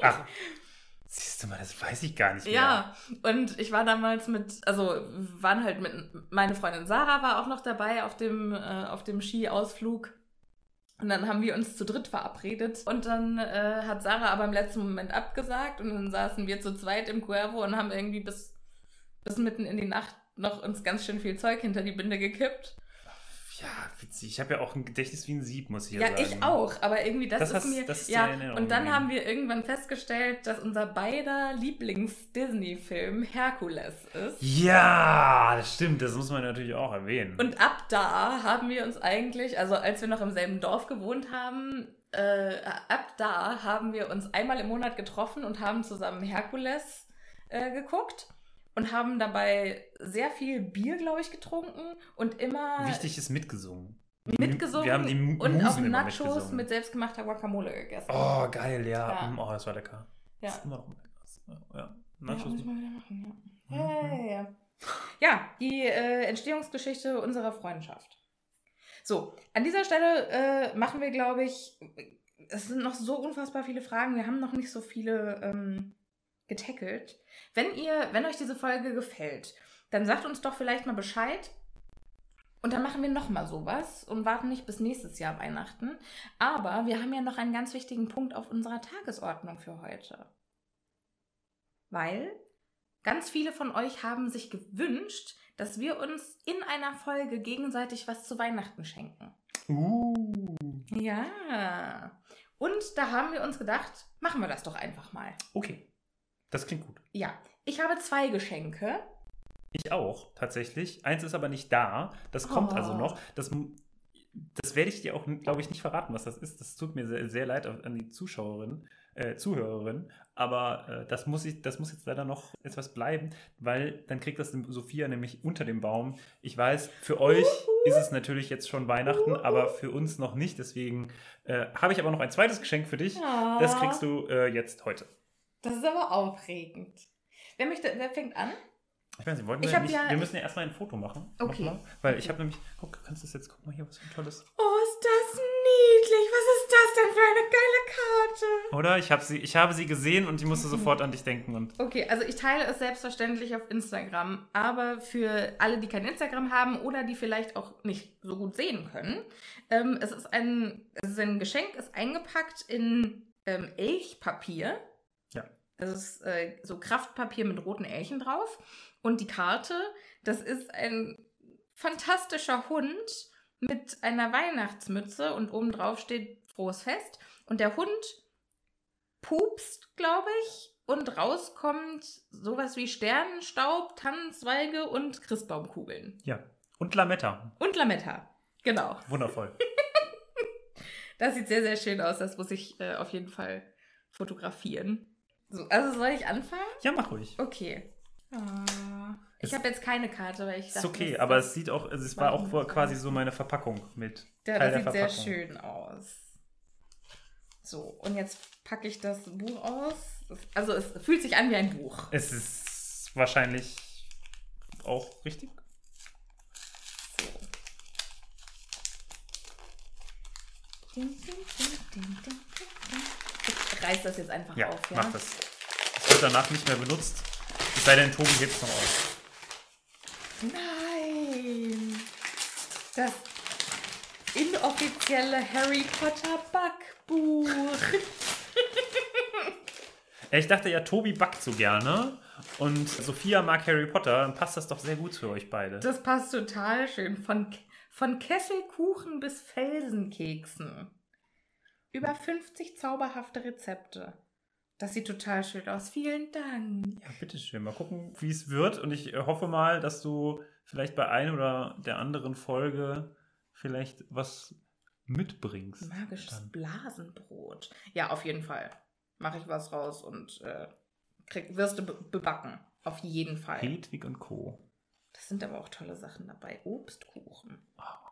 Ach. Siehst du mal, das weiß ich gar nicht mehr. Ja, und ich war damals mit, also waren halt mit, meine Freundin Sarah war auch noch dabei auf dem, äh, auf dem Skiausflug. Und dann haben wir uns zu dritt verabredet. Und dann äh, hat Sarah aber im letzten Moment abgesagt. Und dann saßen wir zu zweit im Cuervo und haben irgendwie bis, bis mitten in die Nacht noch uns ganz schön viel Zeug hinter die Binde gekippt. Ja, witzig. Ich habe ja auch ein Gedächtnis wie ein Sieb, muss ich ja, Ja, sagen. ich auch, aber irgendwie das, Das ist hast- mir. das ist ja, und dann haben wir irgendwann festgestellt, dass unser beider Lieblings-Disney-Film Herkules ist. Ja, das stimmt. Das muss man natürlich auch erwähnen. Und ab da haben wir uns eigentlich, also als wir noch im selben Dorf gewohnt haben, äh, ab da haben wir uns einmal im Monat getroffen und haben zusammen Herkules äh, geguckt und haben dabei sehr viel Bier, glaube ich, getrunken und immer Wichtig ist mitgesungen. mitgesungen Wir haben die Mu- und Musen auch Nachos mit selbstgemachter Guacamole gegessen. Oh, geil, ja. Ja. Mm, Oh, das war lecker. ja. Das ist immer noch lecker. Ja. Ja, Nachos. muss man wieder machen, ja. Ja, ja, ja, ja. Ja, die äh, Entstehungsgeschichte unserer Freundschaft. So, an dieser Stelle äh, machen wir, glaube ich, es sind noch so unfassbar viele Fragen. Wir haben noch nicht so viele ähm, getackelt. Wenn ihr, wenn euch diese Folge gefällt, dann sagt uns doch vielleicht mal Bescheid. Und dann machen wir nochmal sowas und warten nicht bis nächstes Jahr Weihnachten. Aber wir haben ja noch einen ganz wichtigen Punkt auf unserer Tagesordnung für heute. Weil ganz viele von euch haben sich gewünscht, dass wir uns in einer Folge gegenseitig was zu Weihnachten schenken. Uh. Ja. Und da haben wir uns gedacht, machen wir das doch einfach mal. Okay. Das klingt gut. Ja, ich habe zwei Geschenke. Ich auch, tatsächlich. Eins ist aber nicht da. Das kommt Oh. also noch. Das, das werde ich dir auch, glaube ich, nicht verraten, was das ist. Das tut mir sehr, sehr leid an die Zuschauerin, äh, Zuhörerin. Aber äh, das, muss ich, das muss jetzt leider noch etwas bleiben, weil dann kriegt das Sophia nämlich unter dem Baum. Ich weiß, für euch ist es natürlich jetzt schon Weihnachten, aber für uns noch nicht. Deswegen äh, habe ich aber noch ein zweites Geschenk für dich. Das kriegst du äh, jetzt heute. Das ist aber aufregend. Wer möchte, wer fängt an? Ich weiß nicht, wollten Ich wir hab nicht, ja- wir müssen ja erstmal ein Foto machen. Okay. Nochmal, weil Okay. ich habe nämlich, guck, kannst du das jetzt, guck mal hier, was für ein tolles. Oh, ist das niedlich. Was ist das denn für eine geile Karte? Oder? Ich habe sie, ich habe sie gesehen und ich musste sofort an dich denken und. Okay, also ich teile es selbstverständlich auf Instagram, aber für alle, die kein Instagram haben oder die vielleicht auch nicht so gut sehen können, ähm, es, ist ein, es ist ein Geschenk, ist eingepackt in ähm, Elchpapier. Ja. Das ist äh, so Kraftpapier mit roten Elchen drauf. Und die Karte, das ist ein fantastischer Hund mit einer Weihnachtsmütze und oben drauf steht Frohes Fest. Und der Hund pupst, glaube ich, und rauskommt sowas wie Sternenstaub, Tannenzweige und Christbaumkugeln. Ja. Und Lametta. Und Lametta. Genau. Wundervoll. Das sieht sehr, sehr schön aus. Das muss ich äh, auf jeden Fall fotografieren. So, also soll ich anfangen? Ja, mach ruhig. Okay. Ah, ich Ist- habe jetzt keine Karte, weil ich Ist dachte, okay, das- aber das- es sieht auch, also es war auch quasi so meine Verpackung mit. Ja, Teil das der sieht sehr schön aus. So, und jetzt packe ich das Buch aus. Das- Also es fühlt sich an wie ein Buch. Es ist wahrscheinlich auch richtig. So. Ding, ding, ding, reiß das jetzt einfach Ja, auf, ja? mach das. Es wird danach nicht mehr benutzt. Es sei denn, Tobi hebt es noch auf. Nein! Das inoffizielle Harry Potter Backbuch. Ich dachte ja, Tobi backt so gerne und Sophia mag Harry Potter, dann passt das doch sehr gut für euch beide. Das passt total schön. Von, von Kesselkuchen bis Felsenkeksen. Über 50 zauberhafte Rezepte. Das sieht total schön aus. Vielen Dank. Ja, bitteschön. Mal gucken, wie es wird. Und ich hoffe mal, dass du vielleicht bei einer oder der anderen Folge vielleicht was mitbringst. Magisches Dann. Blasenbrot. Ja, auf jeden Fall. Mache ich was raus und äh, krieg, wirst du be bebacken. Auf jeden Fall. Hedwig und Co. Das sind aber auch tolle Sachen dabei. Obstkuchen. Ah.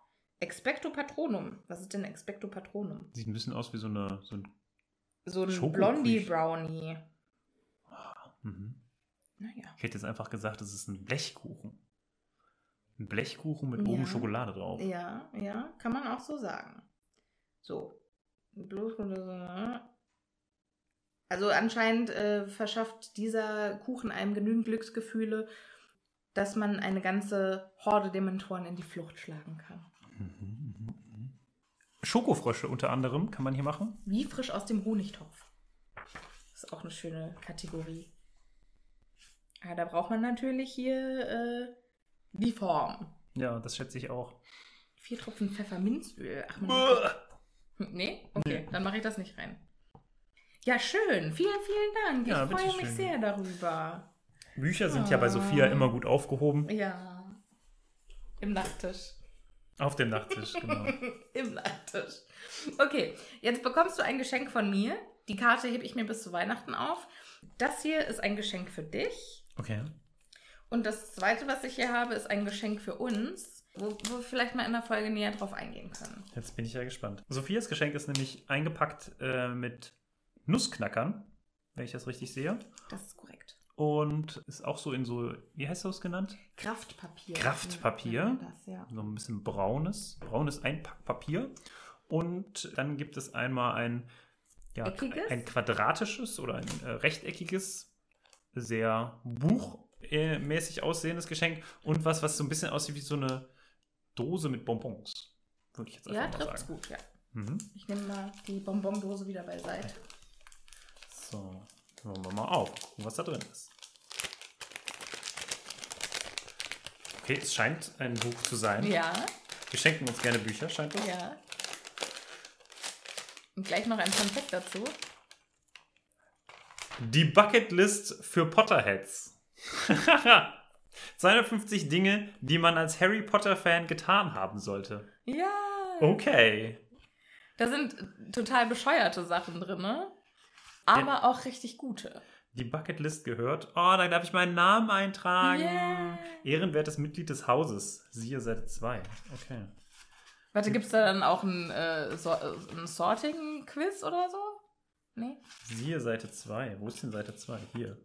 Expecto Patronum. Was ist denn Expecto Patronum? Sieht ein bisschen aus wie so eine. So ein, So ein Schokokuchen. Blondie Brownie. mhm. Naja. Ich hätte jetzt einfach gesagt, es ist ein Blechkuchen. Ein Blechkuchen mit oben Ja. Schokolade drauf. Ja, ja, kann man auch so sagen. So. Bloß- Also anscheinend äh, verschafft dieser Kuchen einem genügend Glücksgefühle, dass man eine ganze Horde Dementoren in die Flucht schlagen kann. Schokofrösche unter anderem kann man hier machen. Wie frisch aus dem Honigtopf. Das ist auch eine schöne Kategorie. Ja, da braucht man natürlich hier äh, die Form. Ja, das schätze ich auch. Vier Tropfen Pfefferminzöl. Ach, man. Nee? Okay, dann mache ich das nicht rein. Ja, schön. Vielen, vielen Dank. Ich Ja, freue mich bitteschön. sehr darüber. Bücher sind ja bei Ah. Sophia immer gut aufgehoben. Ja. Im Nachttisch. Auf dem Nachttisch, genau. Im Nachttisch. Okay, jetzt bekommst du ein Geschenk von mir. Die Karte hebe ich mir bis zu Weihnachten auf. Das hier ist ein Geschenk für dich. Okay. Und das zweite, was ich hier habe, ist ein Geschenk für uns, wo, wo wir vielleicht mal in der Folge näher drauf eingehen können. Jetzt bin ich ja gespannt. Sophias Geschenk ist nämlich eingepackt äh, mit Nussknackern, wenn ich das richtig sehe. Das ist korrekt. Und ist auch so in so, wie heißt das genannt? Kraftpapier. Kraftpapier? Das, ja. So ein bisschen braunes, braunes Einpackpapier. Und dann gibt es einmal ein, ja, Eckiges? ein quadratisches oder ein äh, rechteckiges, sehr buchmäßig aussehendes Geschenk und was, was so ein bisschen aussieht wie so eine Dose mit Bonbons. Würde ich jetzt einfach Ja, mal trifft's sagen. gut, ja. Mhm. Ich nehme mal die Bonbondose wieder beiseite. So, machen wir mal auf. Gucken, was da drin ist. Okay, es scheint ein Buch zu sein. Ja, Wir schenken uns gerne Bücher, scheint es. ja. Und gleich noch ein Fact dazu. Die Bucketlist für Potterheads. 250 Dinge, die man als Harry Potter-Fan getan haben sollte. Ja. Okay. Da sind total bescheuerte Sachen drin, ne? Aber auch richtig gute. Die Bucketlist gehört. Oh, da darf ich meinen Namen eintragen. Yeah. Ehrenwertes Mitglied des Hauses. Siehe Seite 2. Okay. Warte, gibt's da dann auch ein, äh, so äh, ein Sorting-Quiz oder so? Nee? Siehe Seite 2. Wo ist denn Seite 2? Hier.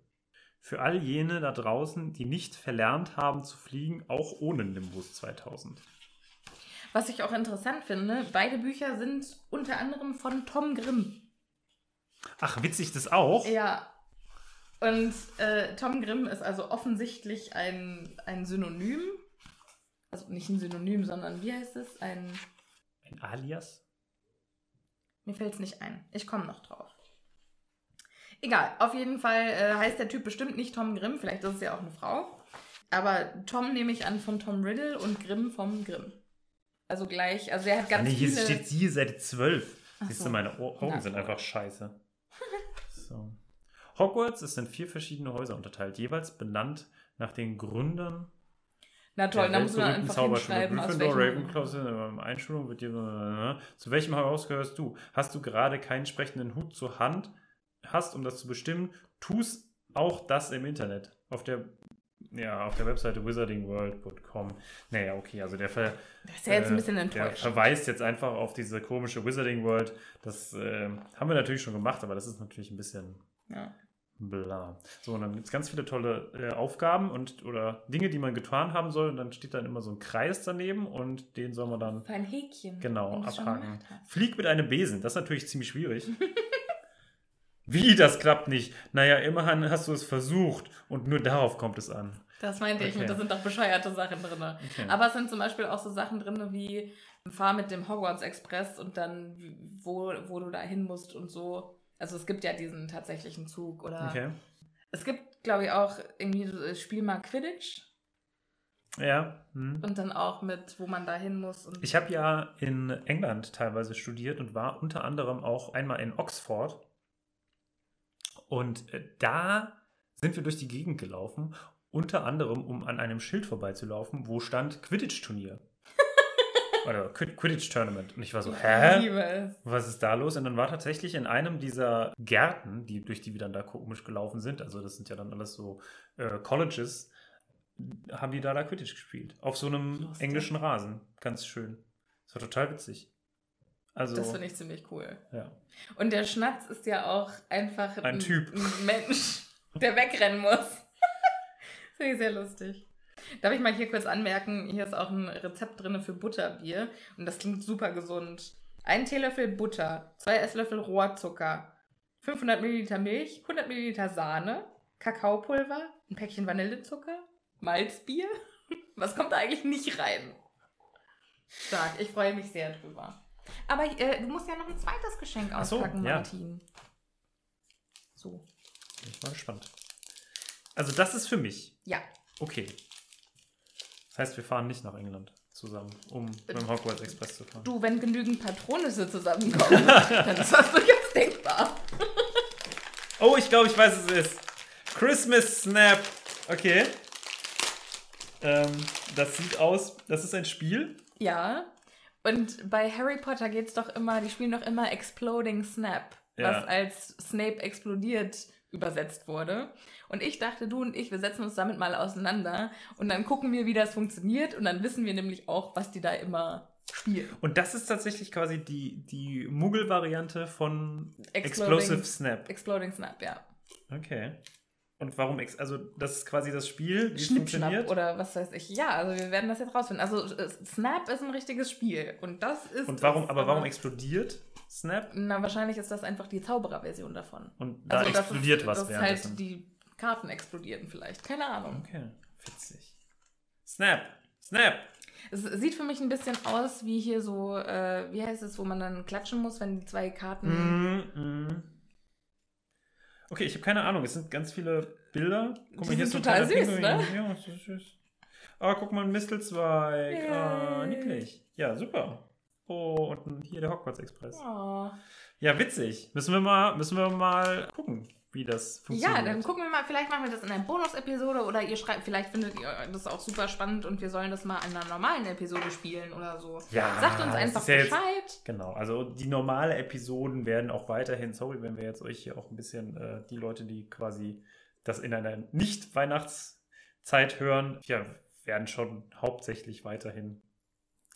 Für all jene da draußen, die nicht verlernt haben zu fliegen, auch ohne Nimbus 2000. Was ich auch interessant finde, beide Bücher sind unter anderem von Tom Grimm. Ach, witzig das auch? Ja. Und äh, Tom Grimm ist also offensichtlich ein, ein Synonym. Also nicht ein Synonym, sondern wie heißt es? Ein. Ein Alias? Mir fällt es nicht ein. Ich komme noch drauf. Egal, auf jeden Fall äh, heißt der Typ bestimmt nicht Tom Grimm, vielleicht ist es ja auch eine Frau. Aber Tom nehme ich an von Tom Riddle und Grimm vom Grimm. Also gleich, also er hat ganz nee, hier viele. steht siehe Seite 12. Ach Siehst so. du, meine Augen Na sind einfach scheiße. So. Hogwarts ist in vier verschiedene Häuser unterteilt, jeweils benannt nach den Gründern. Na toll, da muss man einfach hinschreiben, Gryffindor. Ravenclaw im Einschulung wird dir äh, zu welchem Haus gehörst du? Hast du gerade keinen sprechenden Hut zur Hand hast, um das zu bestimmen, tust auch das im Internet auf der ja, auf der Webseite wizardingworld.com. Naja, okay, also der, ver, ja äh, der verweist jetzt einfach auf diese komische Wizarding World. Das äh, haben wir natürlich schon gemacht, aber das ist natürlich ein bisschen Ja. Bla. So, und dann gibt es ganz viele tolle äh, Aufgaben und oder Dinge, die man getan haben soll. Und dann steht dann immer so ein Kreis daneben und den soll man dann Für ein Häkchen. genau abhaken. Flieg mit einem Besen, das ist natürlich ziemlich schwierig. Wie, das klappt nicht? Naja, immerhin hast du es versucht und nur darauf kommt es an. Das meinte ich, Okay. und da sind doch bescheuerte Sachen drin. Okay. Aber es sind zum Beispiel auch so Sachen drin wie fahr mit dem Hogwarts Express und dann wo, wo du da hin musst und so. Also es gibt ja diesen tatsächlichen Zug oder okay. es gibt, glaube ich, auch irgendwie das Spiel mal Quidditch Ja. Hm. und dann auch mit, wo man da hin muss. Ich habe ja in England teilweise studiert und war unter anderem auch einmal in Oxford. Und äh, da sind wir durch die Gegend gelaufen, unter anderem, um an einem Schild vorbeizulaufen, wo stand Quidditch-Turnier. Oder Quid- Quidditch-Tournament. Und ich war so, hä? Was ist da los? Und dann war tatsächlich in einem dieser Gärten, die, durch die wir dann da komisch gelaufen sind, also das sind ja dann alles so äh, Colleges, haben die da da Quidditch gespielt. Auf so einem Lustig. englischen Rasen. Ganz schön. Das war total witzig. Also, Das finde ich ziemlich cool. ja. Und der Schnatz ist ja auch einfach Ein Typ. ein Mensch, der wegrennen muss. Finde ich sehr lustig. Darf ich mal hier kurz anmerken, hier ist auch ein Rezept drin für Butterbier und das klingt super gesund. Ein Teelöffel Butter, zwei Esslöffel Rohrzucker, 500 Milliliter Milch, 100 Milliliter Sahne, Kakaopulver, ein Päckchen Vanillezucker, Malzbier. Was kommt da eigentlich nicht rein? Stark, ich freue mich sehr drüber. Aber äh, du musst ja noch ein zweites Geschenk Ach so, auspacken, ja. Martin. So. Bin ich mal gespannt. Also, das ist für mich. Ja. Okay. Das heißt, wir fahren nicht nach England zusammen, um mit dem Hogwarts Express zu fahren. Du, wenn genügend Patronisse zusammenkommen, dann ist das durchaus denkbar. Oh, ich glaube, ich weiß, es ist. Christmas Snap. Okay. Ähm, das sieht aus, das ist ein Spiel. Ja. Und bei Harry Potter geht's doch immer, die spielen doch immer Exploding Snap, Ja. was als Snape explodiert übersetzt wurde. Und ich dachte, du und ich, wir setzen uns damit mal auseinander und dann gucken wir, wie das funktioniert und dann wissen wir nämlich auch, was die da immer spielen. Und das ist tatsächlich quasi die, die Muggel-Variante von Exploding- Explosive Snap. Exploding Snap, ja. Okay. Und warum, ex also das ist quasi das Spiel, wie es funktioniert. oder was weiß ich. Ja, also wir werden das jetzt rausfinden. Also äh, Snap ist ein richtiges Spiel und das ist. Und warum, aber warum explodiert Snap? Na, wahrscheinlich ist das einfach die Zaubererversion davon. Und da also das explodiert ist, was dass halt die Karten explodieren vielleicht. Keine Ahnung. Okay, witzig. Snap! Snap! Es sieht für mich ein bisschen aus wie hier so, äh, wie heißt es, wo man dann klatschen muss, wenn die zwei Karten. Mm, mm. Okay, ich habe keine Ahnung. Es sind ganz viele Bilder. Guck Die hier so ein total süß, Pinguin. Ja, das ist süß. Ah, guck mal, ein Mistelzweig. Ah, Yay. niedlich. Ja, super. Oh, und hier der Hogwarts Express. Oh. Ja, witzig. Müssen wir mal, müssen wir mal gucken, wie das funktioniert. Ja, dann gucken wir mal, vielleicht machen wir das in einer Bonus-Episode oder ihr schreibt, vielleicht findet ihr das auch super spannend und wir sollen das mal in einer normalen Episode spielen oder so. Ja, Sagt uns einfach ja jetzt- Bescheid. Genau, also die normale Episoden werden auch weiterhin, sorry, wenn wir jetzt euch hier auch ein bisschen, äh, die Leute, die quasi das in einer Nicht-Weihnachtszeit hören, ja, werden schon hauptsächlich weiterhin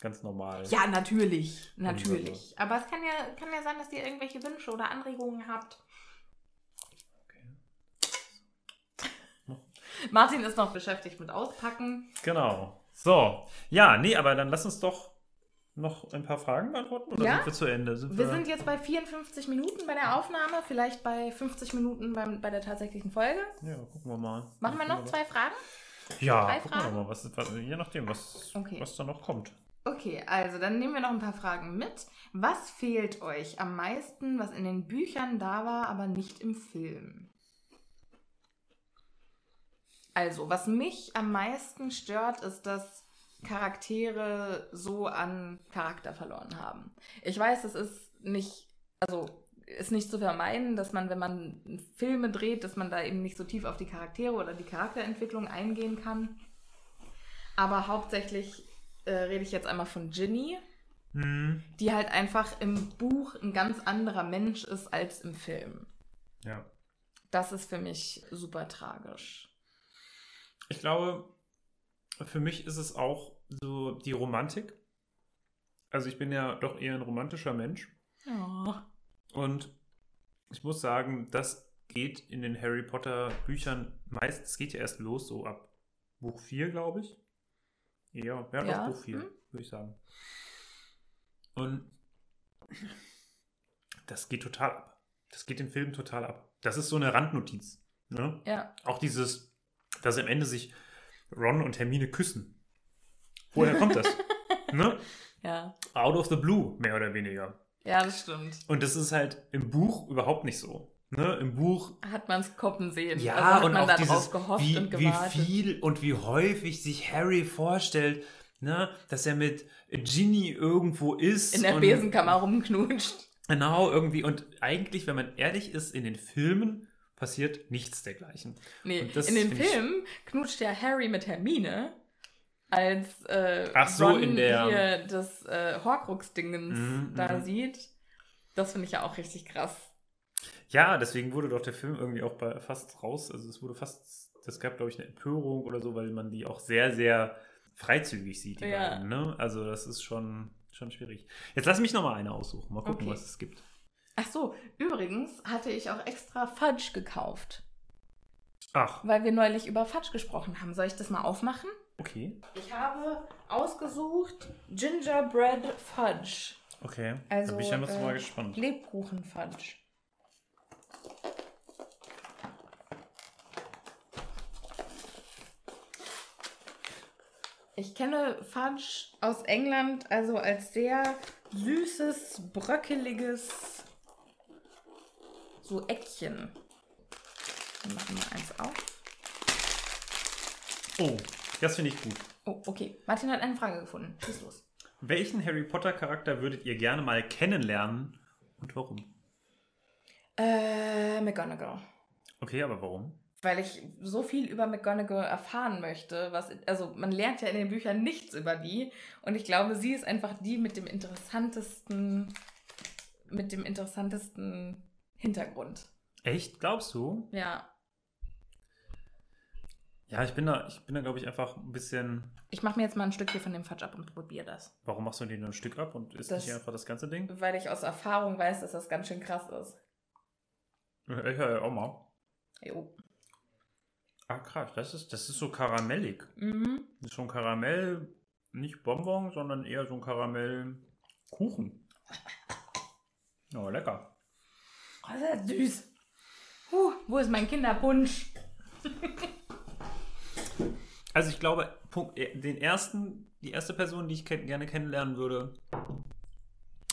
ganz normal. Ja, natürlich. Natürlich. Aber es kann ja, kann ja sein, dass ihr irgendwelche Wünsche oder Anregungen habt. Martin ist noch beschäftigt mit Auspacken. Genau. So, ja, nee, aber dann lass uns doch noch ein paar Fragen beantworten oder Ja? sind wir zu Ende? Sind Wir sind jetzt bei 54 Minuten bei der Aufnahme, vielleicht bei 50 Minuten beim, bei der tatsächlichen Folge. Ja, gucken wir mal. Machen wir noch zwei Fragen? Ja, drei gucken wir Fragen? mal, was, was, je nachdem, was, Okay. was da noch kommt. Okay, also dann nehmen wir noch ein paar Fragen mit. Was fehlt euch am meisten, was in den Büchern da war, aber nicht im Film? Also, was mich am meisten stört, ist, dass Charaktere so an Charakter verloren haben. Ich weiß, es ist nicht, also ist nicht zu vermeiden, dass man, wenn man Filme dreht, dass man da eben nicht so tief auf die Charaktere oder die Charakterentwicklung eingehen kann. Aber hauptsächlich äh, rede ich jetzt einmal von Ginny, Hm. die halt einfach im Buch ein ganz anderer Mensch ist als im Film. Ja. Das ist für mich super tragisch. Ich glaube, für mich ist es auch so die Romantik. Also ich bin ja doch eher ein romantischer Mensch. Ja. Und ich muss sagen, das geht in den Harry Potter Büchern meist, es geht ja erst los, so ab Buch 4, glaube ich. Ja, ja, Ja, Buch 4, hm. würde ich sagen. Und das geht total ab. Das geht im Film total ab. Das ist so eine Randnotiz. Ne? Ja. Auch dieses, dass am Ende sich Ron und Hermine küssen. Woher kommt das? ne? Ja. Out of the blue, mehr oder weniger. Ja, das stimmt. Und das ist halt im Buch überhaupt nicht so. Ne? Im Buch, Hat man es koppen sehen. ja, also hat und man auch dieses, gehofft wie, und wie gewartet. viel und wie häufig sich Harry vorstellt, ne? dass er mit Ginny irgendwo ist. in der Besenkammer rumknutscht. Genau, irgendwie. Und eigentlich, wenn man ehrlich ist, in den Filmen passiert nichts dergleichen. Nee, in den ich- Filmen knutscht ja Harry mit Hermine, als äh, Ach so, Ron in der- hier das äh, Horcrux-Dingens Mhm, da mhm. sieht. Das finde ich ja auch richtig krass. Ja, deswegen wurde doch der Film irgendwie auch bei fast raus. Also es wurde fast, das gab, glaube ich, eine Empörung oder so, weil man die auch sehr, sehr freizügig sieht, die Ja. beiden. Ne? Also das ist schon, schon schwierig. Jetzt lass mich noch mal eine aussuchen. Mal gucken, Okay. was es gibt. Ach so, übrigens hatte ich auch extra Fudge gekauft, Ach, weil wir neulich über Fudge gesprochen haben. Soll ich das mal aufmachen? okay. Ich habe ausgesucht Gingerbread Fudge. Okay. Also, da bin ich ja äh, mal gespannt. Lebkuchen Fudge. Ich kenne Fudge aus England also als sehr süßes, bröckeliges so Eckchen. Wir machen mal eins auf. Oh, das finde ich gut. Oh, okay. Martin hat eine Frage gefunden. Schieß los. Welchen Harry Potter Charakter würdet ihr gerne mal kennenlernen und warum? Äh, McGonagall. Okay, aber warum? weil ich so viel über McGonagall erfahren möchte. Was, also man lernt ja in den Büchern nichts über die und ich glaube, sie ist einfach die mit dem interessantesten, mit dem interessantesten Hintergrund. Echt, glaubst du? Ja, Ja, ich bin da, ich bin da, glaube ich, einfach ein bisschen. ich mache mir jetzt mal ein Stück hier von dem Fudge ab und probiere das, Warum machst du den nur ein Stück ab und isst Das- nicht einfach das ganze Ding? weil ich aus Erfahrung weiß, dass das ganz schön krass ist. Ich höre ja auch mal. Jo. Ah, krass, das ist, das ist so karamellig. Mhm. Das ist schon Karamell, nicht Bonbon, sondern eher so ein Karamellkuchen. Oh, lecker. Oh, das ist süß. Huh, wo ist mein Kinderpunsch? Also ich glaube, äh, den ersten, die erste Person, die ich kenn, gerne kennenlernen würde,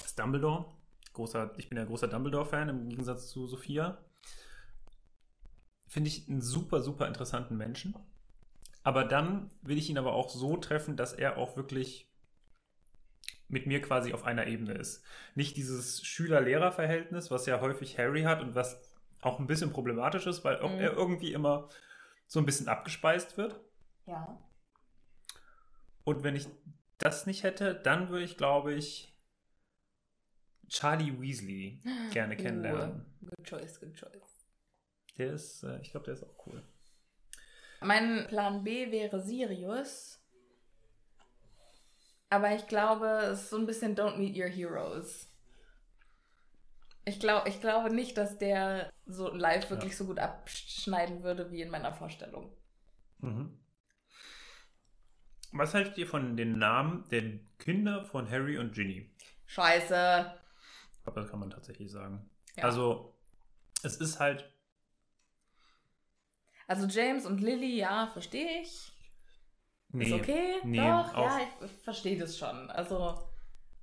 ist Dumbledore. Großer, ich bin ja großer Dumbledore-Fan im Gegensatz zu Sophia. Finde ich einen super, super interessanten Menschen. Aber dann will ich ihn aber auch so treffen, dass er auch wirklich mit mir quasi auf einer Ebene ist. Nicht dieses Schüler-Lehrer-Verhältnis, was ja häufig Harry hat und was auch ein bisschen problematisch ist, weil Mhm. er irgendwie immer so ein bisschen abgespeist wird. Ja. Und wenn ich das nicht hätte, dann würde ich, glaube ich, Charlie Weasley gerne kennenlernen. Good choice, good choice. Der ist, äh, ich glaube, der ist auch cool. Mein Plan B wäre Sirius. Aber ich glaube, es ist so ein bisschen Don't Meet Your Heroes. Ich, glaub, ich glaube nicht, dass der so live wirklich so gut abschneiden würde wie in meiner Vorstellung. Mhm. Was haltet ihr von den Namen der Kinder von Harry und Ginny? Scheiße. Ich glaube, das kann man tatsächlich sagen. Ja. Also, es ist halt, Also James und Lily, ja, verstehe ich. Nee, ist okay. nee, Doch, auch- ja, ich, ich verstehe das schon. Also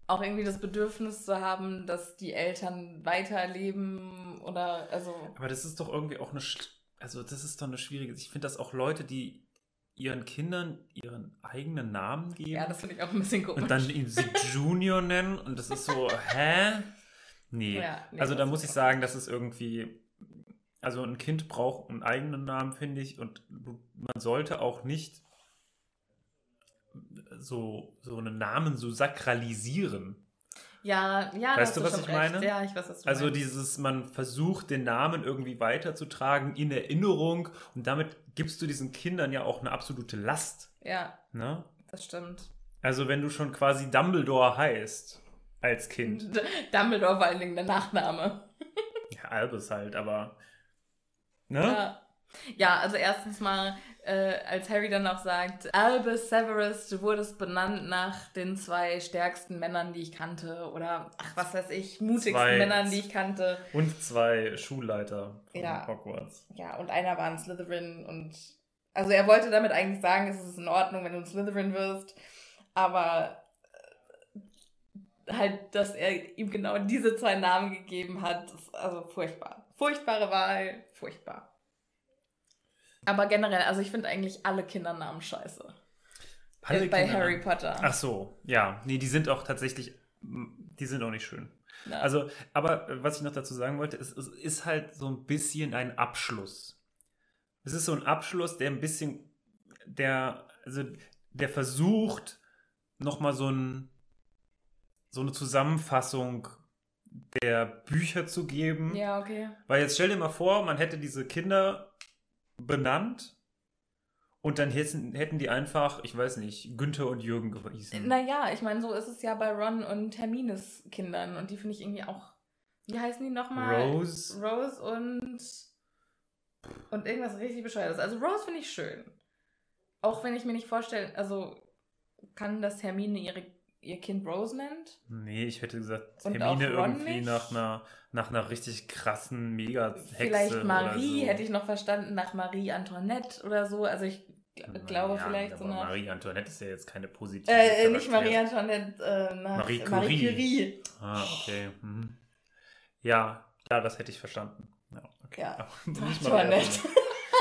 auch irgendwie das Bedürfnis zu haben, dass die Eltern weiterleben oder also aber das ist doch irgendwie auch eine, also das ist doch eine schwierige, ich finde das auch Leute, die ihren Kindern ihren eigenen Namen geben. ja, das finde ich auch ein bisschen komisch. und dann ihn sie Junior nennen und das ist so, hä? Nee. Ja, nee, also da muss ich sagen, das ist irgendwie, also ein Kind braucht einen eigenen Namen, finde ich, und man sollte auch nicht so, so einen Namen so sakralisieren. Ja, ja, Weißt du, was ich recht. meine? Ja, ich weiß, was du Also meinst. dieses, man versucht den Namen irgendwie weiterzutragen in Erinnerung und damit gibst du diesen Kindern ja auch eine absolute Last. Ja, Ne? das stimmt. Also wenn du schon quasi Dumbledore heißt als Kind. D Dumbledore vor allen Dingen der Nachname. Ja, Albus halt, aber. Ne? Ja. ja, also erstens mal, äh, als Harry dann auch sagt, Albus Severus, du wurdest benannt nach den zwei stärksten Männern, die ich kannte. Oder, ach, was weiß ich, mutigsten Zwei- Männern, die ich kannte. Und zwei Schulleiter von Ja. Hogwarts. Ja, und einer war ein Slytherin und also er wollte damit eigentlich sagen, es ist in Ordnung, wenn du ein Slytherin wirst, aber äh, halt, dass er ihm genau diese zwei Namen gegeben hat, ist also furchtbar. Furchtbare Wahl, furchtbar. Aber generell, also ich finde eigentlich alle Kindernamen scheiße. Alle bei Kinder- Harry Potter. Ach so, ja. Nee, die sind auch tatsächlich, die sind auch nicht schön. Na, Also, aber äh, was ich noch dazu sagen wollte, ist, es ist halt so ein bisschen ein Abschluss. Es ist so ein Abschluss, der ein bisschen, der, also, der versucht, nochmal so ein, so eine Zusammenfassung der Bücher zu geben. ja, okay. Weil jetzt stell dir mal vor, man hätte diese Kinder benannt und dann hätten, hätten die einfach, ich weiß nicht, Günther und Jürgen gehießen. Naja, ich meine, so ist es ja bei Ron und Hermines Kindern und die finde ich irgendwie auch. Wie heißen die nochmal? Rose. Rose und. Und irgendwas richtig Bescheuertes. Also Rose finde ich schön. Auch wenn ich mir nicht vorstelle, also kann das Hermine ihre, ihr Kind Rose nennt? Nee, ich hätte gesagt, Und Hermine irgendwie nicht? nach einer, nach einer richtig krassen Mega-Hexe. Vielleicht Marie oder so. hätte ich noch verstanden, nach Marie Antoinette oder so. Also ich gl- glaube Naja, vielleicht so nach. Marie Antoinette ist ja jetzt keine positive. äh, nicht Charakter. Marie Antoinette, äh, nach Marie Marie Curie. Curie. Ah, okay. Mhm. Ja, ja, das hätte ich verstanden. Ja, okay. Ja. Nicht. Antoinette.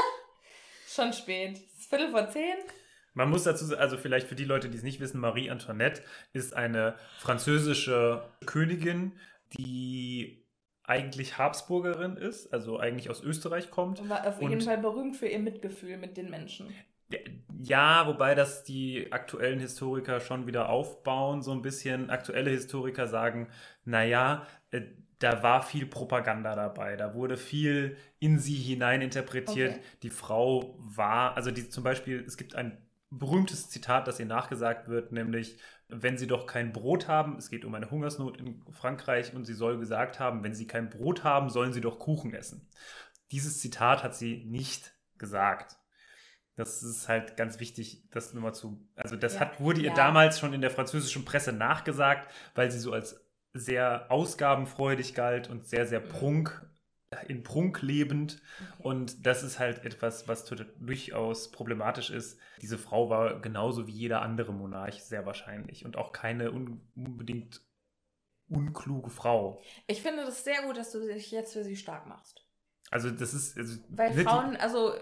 Schon spät. Es ist Viertel vor zehn. Man muss dazu sagen, also vielleicht für die Leute, die es nicht wissen, Marie Antoinette ist eine französische Königin, die eigentlich Habsburgerin ist, also eigentlich aus Österreich kommt. War auf Und- jeden Fall berühmt für ihr Mitgefühl mit den Menschen. Ja, wobei das die aktuellen Historiker schon wieder aufbauen, so ein bisschen. Aktuelle Historiker sagen, naja, äh, da war viel Propaganda dabei, da wurde viel in sie hinein interpretiert. Okay. Die Frau war, also die zum Beispiel, es gibt ein berühmtes Zitat, das ihr nachgesagt wird, nämlich, wenn sie doch kein Brot haben, es geht um eine Hungersnot in Frankreich und sie soll gesagt haben, wenn sie kein Brot haben, sollen sie doch Kuchen essen. Dieses Zitat hat sie nicht gesagt. Das ist halt ganz wichtig, das nur mal zu. Also, das Ja. hat, wurde ihr Ja. damals schon in der französischen Presse nachgesagt, weil sie so als sehr ausgabenfreudig galt und sehr, sehr Mhm. prunk, in Prunk lebend. Okay. Und das ist halt etwas, was durchaus problematisch ist. Diese Frau war genauso wie jeder andere Monarch sehr wahrscheinlich und auch keine un unbedingt unkluge Frau. Ich finde das sehr gut, dass du dich jetzt für sie stark machst. Also, das ist. Also, Weil Frauen, also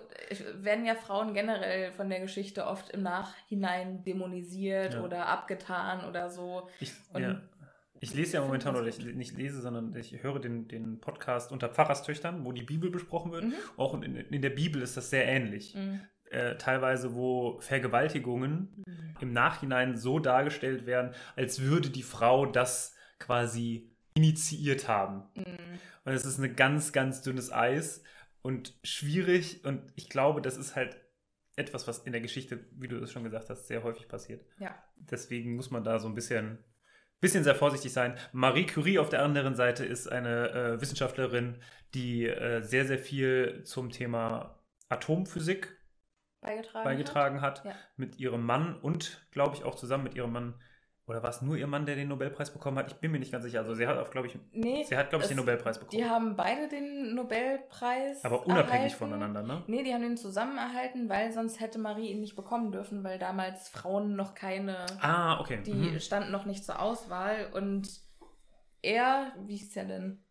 werden ja Frauen generell von der Geschichte oft im Nachhinein dämonisiert Ja. oder abgetan oder so. Ich, Und ja. Ich lese ja momentan, oder ich nicht lese, sondern ich höre den, den Podcast unter Pfarrerstöchtern, wo die Bibel besprochen wird. Mhm. Auch in, in der Bibel ist das sehr ähnlich. Mhm. Äh, teilweise, wo Vergewaltigungen im Nachhinein so dargestellt werden, als würde die Frau das quasi initiiert haben. Mhm. Und es ist ein ganz, ganz dünnes Eis und schwierig. Und ich glaube, das ist halt etwas, was in der Geschichte, wie du es schon gesagt hast, sehr häufig passiert. Ja. Deswegen muss man da so ein bisschen, bisschen sehr vorsichtig sein. Marie Curie auf der anderen Seite ist eine äh, Wissenschaftlerin, die äh, sehr, sehr viel zum Thema Atomphysik Beigetragen. beigetragen hat. Ja. Mit ihrem Mann und, glaube ich, auch zusammen mit ihrem Mann. Oder war es nur ihr Mann, der den Nobelpreis bekommen hat? Ich bin mir nicht ganz sicher. Also sie hat auch, glaube ich, Nee, sie hat, glaube ich, den Nobelpreis bekommen. die haben beide den Nobelpreis. Aber unabhängig erhalten. voneinander, ne? Nee, die haben den zusammen erhalten, weil sonst hätte Marie ihn nicht bekommen dürfen, weil damals Frauen noch keine, Ah, okay. die Mhm. standen noch nicht zur Auswahl und er, wie hieß er denn?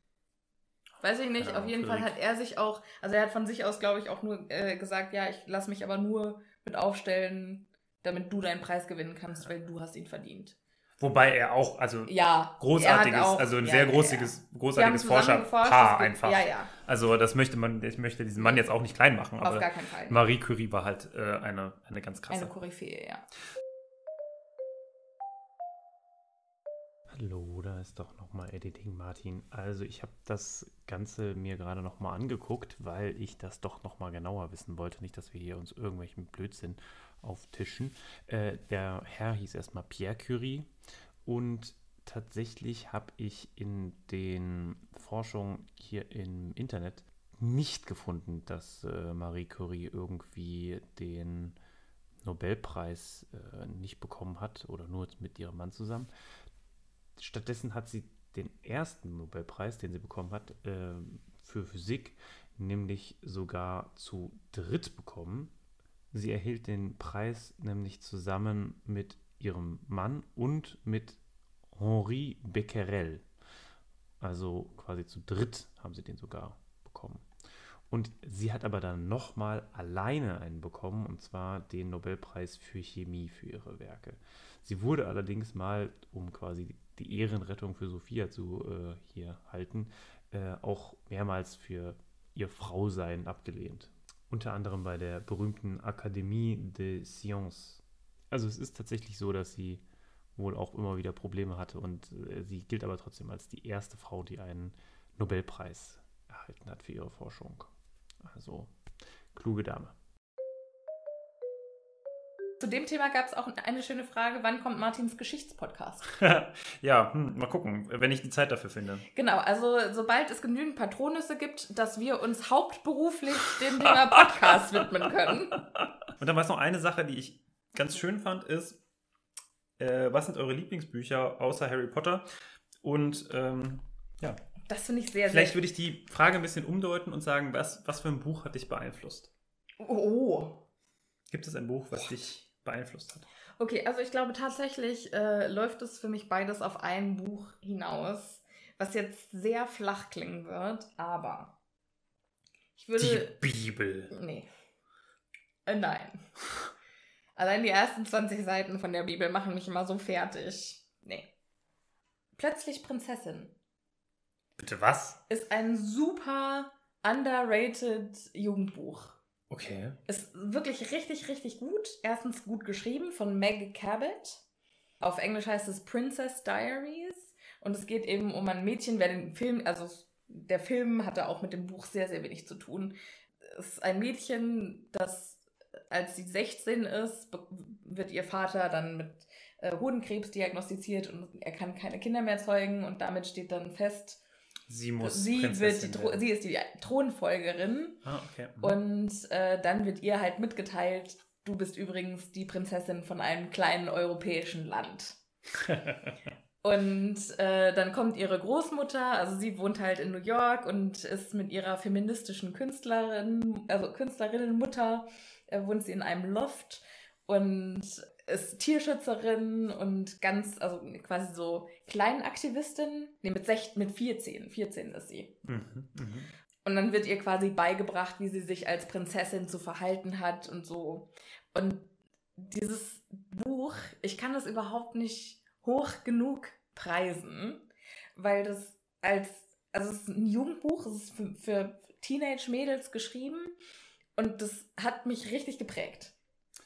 Weiß ich nicht, Keine auf jeden Fall hat er sich auch, also er hat von sich aus, glaube ich, auch nur äh, gesagt, ja, ich lasse mich aber nur mit aufstellen, damit du deinen Preis gewinnen kannst, weil du hast ihn verdient. Wobei er auch, also Ja. großartiges, auch- also ein ja, sehr ja, großartiges, ja. Großartiges Forscherpaar einfach. Ja, ja, Also das möchte man, ich möchte diesen Mann jetzt auch nicht klein machen, auf aber gar keinen Fall. Marie Curie war halt äh, eine, eine ganz krasse. Eine Koryphäe, ja. Hallo, da ist doch nochmal Editing Martin. Also ich habe das Ganze mir gerade nochmal angeguckt, weil ich das doch nochmal genauer wissen wollte. Nicht, dass wir hier uns irgendwelchen Blödsinn auftischen. Äh, der Herr hieß erstmal Pierre Curie und tatsächlich habe ich in den Forschungen hier im Internet nicht gefunden, dass äh, Marie Curie irgendwie den Nobelpreis äh, nicht bekommen hat oder nur mit ihrem Mann zusammen. Stattdessen hat sie den ersten Nobelpreis, den sie bekommen hat, äh, für Physik, nämlich sogar zu dritt bekommen. Sie erhielt den Preis nämlich zusammen mit ihrem Mann und mit Henri Becquerel. Also quasi zu dritt haben sie den sogar bekommen. Und sie hat aber dann nochmal alleine einen bekommen, und zwar den Nobelpreis für Chemie für ihre Werke. Sie wurde allerdings mal, um quasi die Ehrenrettung für Sophia zu äh, hier halten, äh, auch mehrmals für ihr Frausein abgelehnt. Unter anderem bei der berühmten Académie des Sciences. Also es ist tatsächlich so, dass sie wohl auch immer wieder Probleme hatte und äh, sie gilt aber trotzdem als die erste Frau, die einen Nobelpreis erhalten hat für ihre Forschung. Also kluge Dame. Zu dem Thema gab es auch eine schöne Frage, wann kommt Martins Geschichtspodcast? ja, hm, mal gucken, wenn ich die Zeit dafür finde. Genau, also sobald es genügend Patronüsse gibt, dass wir uns hauptberuflich dem Thema Podcast widmen können. Und dann war es noch eine Sache, die ich ganz schön fand, ist, äh, was sind eure Lieblingsbücher außer Harry Potter? Und ähm, ja. Das finde ich sehr, Vielleicht sehr. würde ich die Frage ein bisschen umdeuten und sagen, was, was für ein Buch hat dich beeinflusst? Oh. Gibt es ein Buch, was dich beeinflusst hat? Okay, also ich glaube tatsächlich äh, läuft es für mich beides auf ein Buch hinaus, was jetzt sehr flach klingen wird, aber ich würde. Die Bibel. Nee. Äh, nein. Allein die ersten 20 Seiten von der Bibel machen mich immer so fertig. Nee. Plötzlich Prinzessin. Bitte was? Ist ein super underrated Jugendbuch. Okay. Ist wirklich richtig, richtig gut. Erstens gut geschrieben von Meg Cabot. Auf Englisch heißt es Princess Diaries. Und es geht eben um ein Mädchen, wer den Film, also der Film hatte auch mit dem Buch sehr, sehr wenig zu tun. Es ist ein Mädchen, das, als sie 16 ist, wird ihr Vater dann mit äh, Hodenkrebs diagnostiziert und er kann keine Kinder mehr zeugen und damit steht dann fest, Sie muss. sie, wird die sie ist die Thronfolgerin Ah, okay. Mhm. und äh, dann wird ihr halt mitgeteilt, du bist übrigens die Prinzessin von einem kleinen europäischen Land. Und äh, dann kommt ihre Großmutter, also sie wohnt halt in New York und ist mit ihrer feministischen Künstlerin, also Künstlerinnenmutter, äh, wohnt sie in einem Loft und ist Tierschützerin und ganz, also quasi so Kleinaktivistin. Nee, mit, sech, mit 14, 14 ist sie. Mhm, mhm. Und dann wird ihr quasi beigebracht, wie sie sich als Prinzessin zu verhalten hat und so. Und dieses Buch, ich kann das überhaupt nicht hoch genug preisen, weil das als, also es ist ein Jugendbuch, es ist für, für Teenage-Mädels geschrieben und das hat mich richtig geprägt.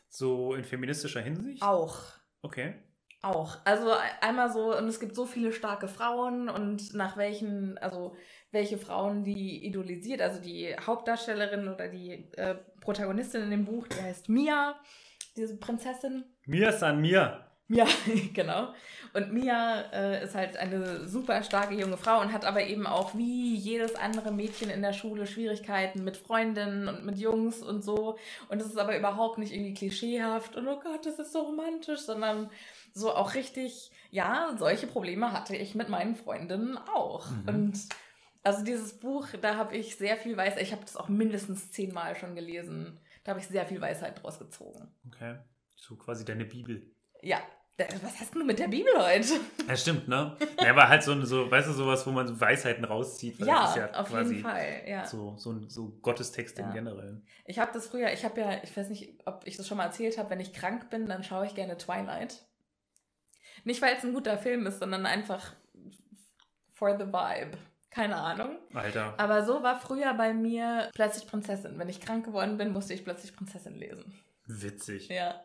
So in feministischer Hinsicht? Auch. Okay. Auch. Also einmal so, und es gibt so viele starke Frauen und nach welchen, also welche Frauen die idolisiert, also die Hauptdarstellerin oder die äh, Protagonistin in dem Buch, die heißt Mia, diese Prinzessin. Mir san mir. Ja, genau. Und Mia äh, ist halt eine super starke junge Frau und hat aber eben auch wie jedes andere Mädchen in der Schule Schwierigkeiten mit Freundinnen und mit Jungs und so. Und es ist aber überhaupt nicht irgendwie klischeehaft und oh Gott, das ist so romantisch, sondern so auch richtig, ja, solche Probleme hatte ich mit meinen Freundinnen auch. Mhm. Und also dieses Buch, da habe ich sehr viel Weisheit, ich habe das auch mindestens zehnmal schon gelesen. Da habe ich sehr viel Weisheit draus gezogen. Okay. So quasi deine Bibel. Ja, was hast du mit der Bibel heute? Ja, stimmt, ne? Ja, aber halt so, so, weißt du, sowas, wo man so Weisheiten rauszieht. weil Ja, das ist ja auf jeden Fall. Ja. So, so, ein- so Gottestext Ja. im Generellen. Ich habe das früher, ich habe ja, ich weiß nicht, ob ich das schon mal erzählt habe, wenn ich krank bin, dann schaue ich gerne Twilight. Nicht, weil es ein guter Film ist, sondern einfach for the vibe. Keine Ahnung. Alter. Aber so war früher bei mir plötzlich Prinzessin. Wenn ich krank geworden bin, musste ich plötzlich Prinzessin lesen. Witzig. Ja.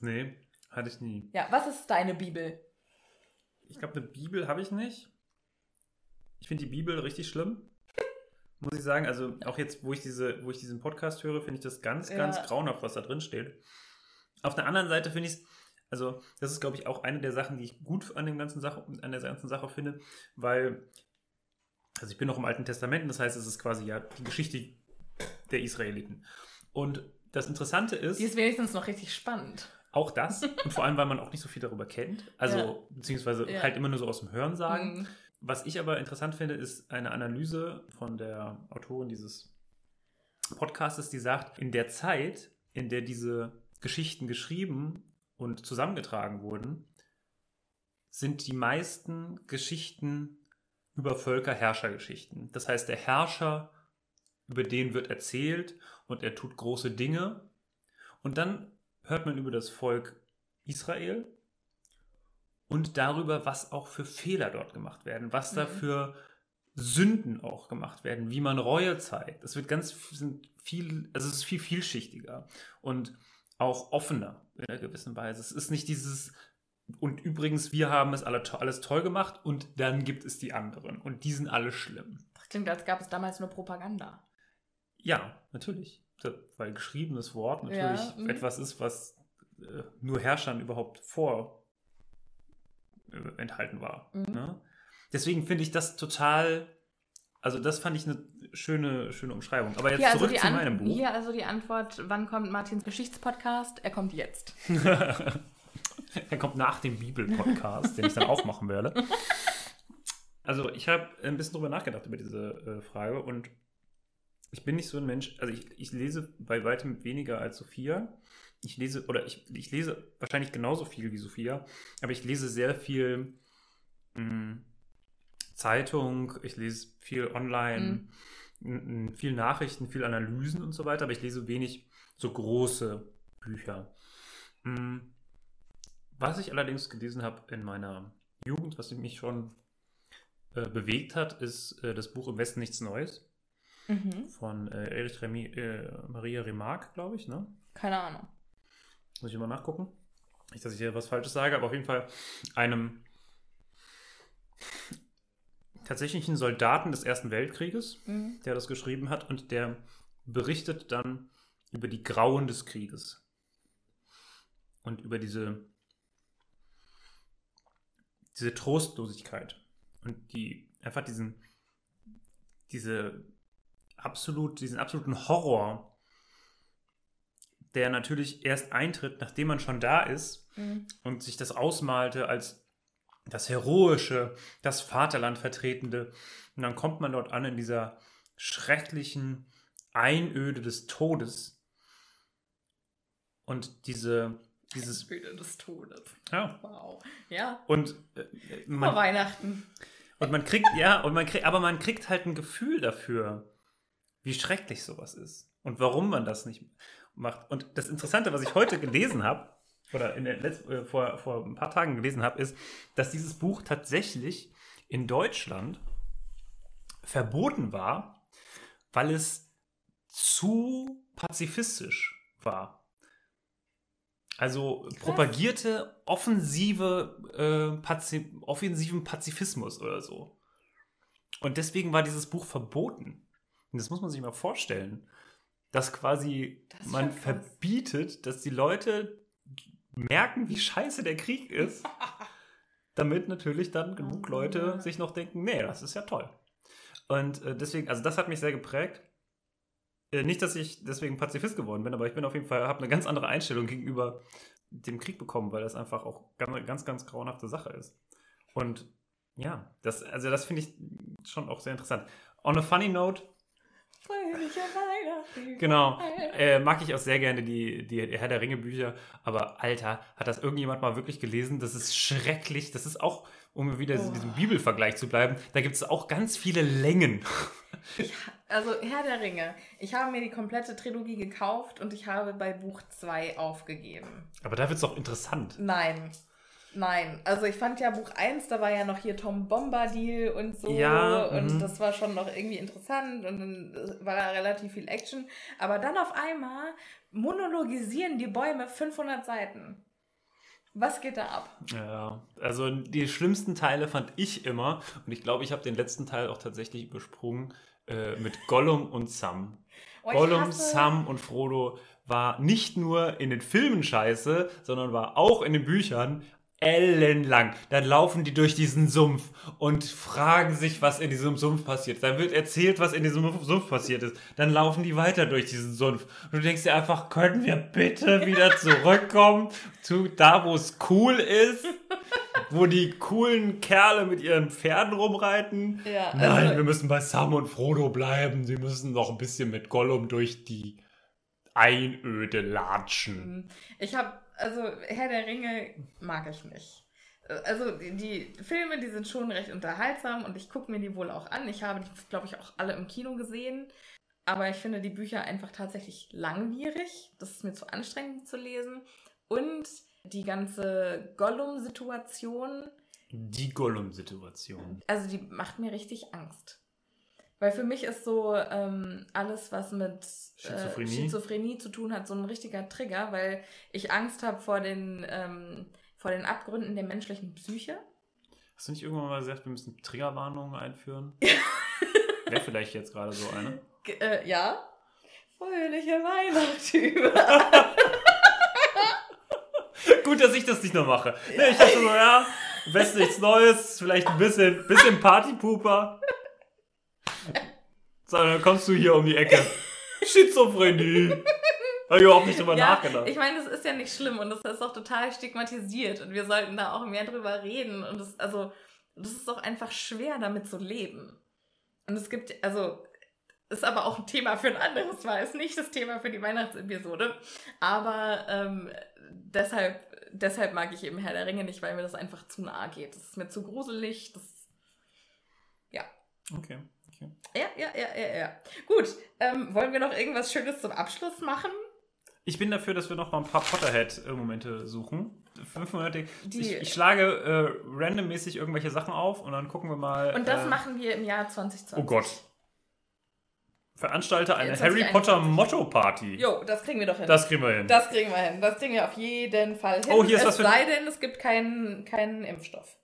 Nee, hatte ich nie. Ja, was ist deine Bibel? ich glaube, eine Bibel habe ich nicht. Ich finde die Bibel richtig schlimm. Muss ich sagen, also auch jetzt, wo ich, diese, wo ich diesen Podcast höre, finde ich das ganz, ganz Ja. grauenhaft, was da drin steht. Auf der anderen Seite finde ich es, also das ist, glaube ich, auch eine der Sachen, die ich gut an, dem ganzen Sache, an der ganzen Sache finde, weil, also ich bin noch im Alten Testament, das heißt, es ist quasi ja die Geschichte der Israeliten. Und das Interessante ist, Die ist wenigstens noch richtig spannend. Auch das, und vor allem, weil man auch nicht so viel darüber kennt, also Ja. beziehungsweise Ja. halt immer nur so aus dem Hören sagen. Mhm. Was ich aber interessant finde, ist eine Analyse von der Autorin dieses Podcastes, die sagt, in der Zeit, in der diese Geschichten geschrieben und zusammengetragen wurden, sind die meisten Geschichten über Völker Herrschergeschichten. Das heißt, der Herrscher, über den wird erzählt und er tut große Dinge. Und dann hört man über das Volk Israel und darüber, was auch für Fehler dort gemacht werden, was da Mhm. für Sünden auch gemacht werden, wie man Reue zeigt. Es wird ganz sind viel, also es ist viel vielschichtiger und auch offener in einer gewissen Weise. Es ist nicht dieses und übrigens, wir haben es alle, alles toll gemacht und dann gibt es die anderen und die sind alle schlimm. Das klingt, als gab es damals nur Propaganda. Ja, natürlich. Weil geschriebenes Wort natürlich Ja, mhm. etwas ist, was äh, nur Herrschern überhaupt vor äh, enthalten war. Mhm. Ne? Deswegen finde ich das total, also das fand ich eine schöne, schöne Umschreibung. Aber jetzt Hier also, zurück zu An- meinem Buch. hier also die Antwort, wann kommt Martins Geschichtspodcast? Er kommt jetzt. er kommt nach dem Bibel-Podcast, den ich dann auch machen werde. Also ich habe ein bisschen drüber nachgedacht über diese äh, Frage und ich bin nicht so ein Mensch, also ich, ich lese bei weitem weniger als Sophia. Ich lese, oder ich, ich lese wahrscheinlich genauso viel wie Sophia, aber ich lese sehr viel mh, Zeitung, ich lese viel online, m- m, viel Nachrichten, viel Analysen und so weiter, aber ich lese wenig so große Bücher. Mm, Was ich allerdings gelesen habe in meiner Jugend, was mich schon äh, bewegt hat, ist äh, das Buch Im Westen nichts Neues Mhm. von äh, Erich Remi, äh, Maria Remarque, glaube ich. Ne? Keine Ahnung. Muss ich mal nachgucken. Nicht, dass ich hier was Falsches sage, aber auf jeden Fall einem tatsächlichen Soldaten des Ersten Weltkrieges, Mhm. der das geschrieben hat und der berichtet dann über die Grauen des Krieges und über diese, diese Trostlosigkeit und die einfach diesen, diese absolut, diesen absoluten Horror, der natürlich erst eintritt, nachdem man schon da ist Mhm. und sich das ausmalte als das Heroische, das Vaterland vertretende. Und dann kommt man dort an in dieser schrecklichen Einöde des Todes. Und diese, dieses, Bilder des Todes. ja, Wow. Ja. und äh, Vor man, Weihnachten. und man kriegt, ja, und man kriegt, aber man kriegt halt ein Gefühl dafür, wie schrecklich sowas ist und warum man das nicht macht. Und das Interessante, was ich heute gelesen habe, oder in der Letz äh, vor, vor ein paar Tagen gelesen habe, ist, dass dieses Buch tatsächlich in Deutschland verboten war, weil es zu pazifistisch war. Also propagierte offensive, äh, Pazi offensiven Pazifismus oder so. Und deswegen war dieses Buch verboten. Und das muss man sich mal vorstellen, dass quasi Das man verbietet, dass die Leute merken, wie scheiße der Krieg ist, damit natürlich dann genug Leute sich noch denken, nee, das ist ja toll. Und äh, deswegen, also das hat mich sehr geprägt. Äh, nicht, dass ich deswegen Pazifist geworden bin, aber ich bin auf jeden Fall, habe eine ganz andere Einstellung gegenüber dem Krieg bekommen, weil das einfach auch ganz, ganz, ganz grauenhafte Sache ist. Und ja, das, also das finde ich schon auch sehr interessant. On a funny note, Fröhliche Weihnachten. Genau. Äh, mag ich auch sehr gerne die, die Herr der Ringe Bücher. Aber Alter, hat das irgendjemand mal wirklich gelesen? Das ist schrecklich. Das ist auch, um wieder in Oh. diesem Bibelvergleich zu bleiben, da gibt es auch ganz viele Längen. Also Herr der Ringe. Ich habe mir die komplette Trilogie gekauft und ich habe bei Buch 2 aufgegeben. Aber da wird es doch interessant. Nein. Nein. Also ich fand ja Buch 1, da war ja noch hier Tom Bombadil und so. Ja, und mhm. das war schon noch irgendwie interessant und dann war da relativ viel Action. Aber dann auf einmal monologisieren die Bäume 500 Seiten. Was geht da ab? Ja, also die schlimmsten Teile fand ich immer, und ich glaube, ich habe den letzten Teil auch tatsächlich übersprungen, äh, mit Gollum und Sam. Oh, Gollum, hasse- Sam und Frodo war nicht nur in den Filmen scheiße, sondern war auch in den Büchern ellenlang. Dann laufen die durch diesen Sumpf und fragen sich, was in diesem Sumpf passiert. Dann wird erzählt, was in diesem Sumpf passiert ist. Dann laufen die weiter durch diesen Sumpf. Und du denkst dir einfach, können wir bitte wieder zurückkommen zu da, wo es cool ist? Wo die coolen Kerle mit ihren Pferden rumreiten? Ja, Nein, also- wir müssen bei Sam und Frodo bleiben. Sie müssen noch ein bisschen mit Gollum durch die Einöde latschen. Ich habe, also Herr der Ringe mag ich nicht. Also die, die Filme, die sind schon recht unterhaltsam und ich gucke mir die wohl auch an. Ich habe die, glaube ich, auch alle im Kino gesehen. Aber ich finde die Bücher einfach tatsächlich langwierig. Das ist mir zu anstrengend zu lesen. Und die ganze Gollum-Situation, Die Gollum-Situation. also die macht mir richtig Angst. Weil für mich ist so ähm, alles, was mit Schizophrenie? Äh, Schizophrenie zu tun hat, so ein richtiger Trigger, weil ich Angst habe vor den, ähm, vor den Abgründen der menschlichen Psyche. Hast du nicht irgendwann mal gesagt, wir müssen Triggerwarnungen einführen? Wäre vielleicht jetzt gerade so eine. G äh, ja. Fröhliche Weihnachten überall. Gut, dass ich das nicht nur mache. Nee, ich dachte so, ja, West nichts Neues, vielleicht ein bisschen, bisschen Partypooper. So, dann kommst du hier um die Ecke. Schizophrenie. Hab ich überhaupt nicht drüber ja, nachgedacht. ich meine, das ist ja nicht schlimm und das ist auch total stigmatisiert und wir sollten da auch mehr drüber reden und das, also, das ist auch einfach schwer, damit zu leben. Und es gibt, also, ist aber auch ein Thema für ein anderes Mal, ist nicht das Thema für die Weihnachtsepisode. Aber ähm, deshalb, deshalb mag ich eben Herr der Ringe nicht, weil mir das einfach zu nahe geht. Das ist mir zu gruselig. Das, ja. Okay, okay. Ja, ja, ja, ja, ja. Gut, ähm, wollen wir noch irgendwas Schönes zum Abschluss machen? Ich bin dafür, dass wir noch mal ein paar Potterhead-Momente suchen. Fünfmonatig. Ich, ich schlage äh, randommäßig irgendwelche Sachen auf und dann gucken wir mal. Und das äh, machen wir im Jahr 2020. Oh Gott. Veranstalte eine Harry 2021. Potter Motto-Party. Jo, das kriegen wir doch hin. Das kriegen wir hin. Das kriegen wir hin. Das kriegen wir auf jeden Fall hin. Oh, hier ist es was für- sei denn, es gibt keinen, keinen Impfstoff.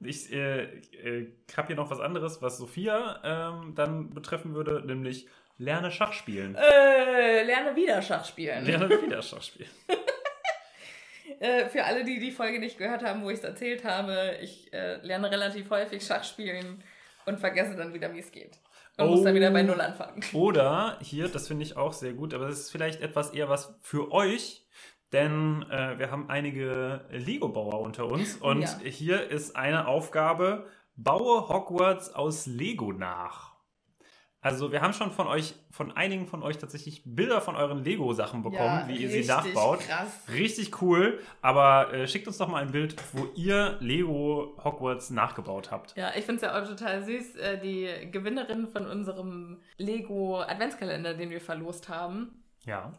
Ich äh, äh, habe hier noch was anderes, was Sophia ähm, dann betreffen würde, nämlich lerne Schach spielen. Äh, lerne wieder Schach spielen. Lerne wieder Schach spielen. Äh, für alle, die die Folge nicht gehört haben, wo ich es erzählt habe, ich äh, lerne relativ häufig Schach spielen und vergesse dann wieder, wie es geht. Und muss dann wieder bei Oh. Null anfangen. Oder hier, das finde ich auch sehr gut, aber das ist vielleicht etwas eher was für euch, denn äh, wir haben einige Lego-Bauer unter uns und Ja. hier ist eine Aufgabe: Baue Hogwarts aus Lego nach. Also wir haben schon von euch, von einigen von euch tatsächlich Bilder von euren Lego-Sachen bekommen, wie ihr sie nachbaut. Krass. Richtig cool, aber äh, schickt uns doch mal ein Bild, wo ihr Lego Hogwarts nachgebaut habt. Ja, ich finde es ja auch total süß. Äh, die Gewinnerin von unserem Lego Adventskalender, den wir verlost haben, Ja.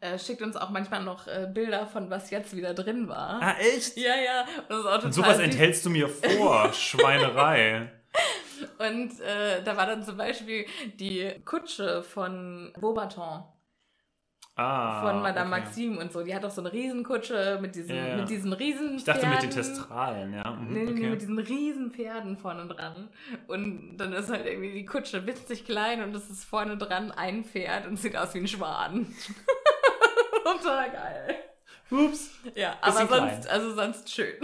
Äh, schickt uns auch manchmal noch äh, Bilder von was jetzt wieder drin war. Ah, echt? Ja, ja. Und das ist auch total Und sowas süß. enthältst du mir vor, Schweinerei. Und äh, da war dann zum Beispiel die Kutsche von Beaubaton, Ah, von Madame okay. Maxime und so. Die hat auch so eine Riesenkutsche mit diesen, ja. mit diesen riesen Ich dachte mit den. Testralen, ja. Mhm, Nee, okay. mit diesen riesen Pferden vorne dran. Und dann ist halt irgendwie die Kutsche witzig klein und es ist vorne dran ein Pferd und sieht aus wie ein Schwan. Total geil. Ups. Ja, aber sonst, klein. also sonst schön.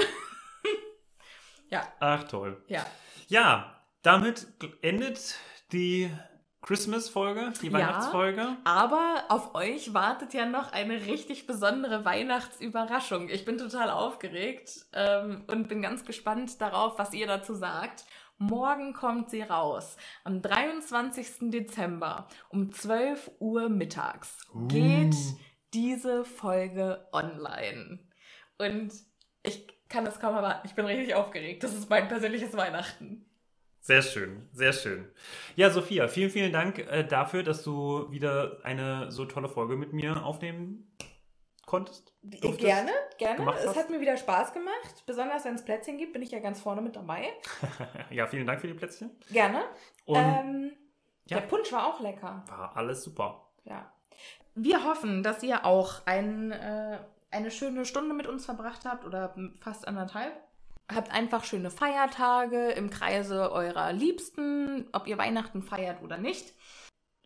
ja, Ach, toll. ja. Ja, damit endet die Christmas-Folge, die Ja. Weihnachtsfolge. Aber auf euch wartet ja noch eine richtig besondere Weihnachtsüberraschung. Ich bin total aufgeregt ähm, und bin ganz gespannt darauf, was ihr dazu sagt. Morgen kommt sie raus. Am 23. Dezember um 12 Uhr mittags geht diese Folge online. Und ich kann das kaum erwarten. Ich bin richtig aufgeregt. Das ist mein persönliches Weihnachten. Sehr schön, sehr schön. Ja, Sophia, vielen, vielen Dank äh, dafür, dass du wieder eine so tolle Folge mit mir aufnehmen konntest. durftest. Gerne, gerne. Es hast. hat mir wieder Spaß gemacht. Besonders wenn es Plätzchen gibt, bin ich ja ganz vorne mit dabei. ja, vielen Dank für die Plätzchen. Gerne. Und ähm, ja. Der Punsch war auch lecker. war alles super. Ja. Wir hoffen, dass ihr auch ein, äh, eine schöne Stunde mit uns verbracht habt oder fast anderthalb. Habt einfach schöne Feiertage im Kreise eurer Liebsten, ob ihr Weihnachten feiert oder nicht.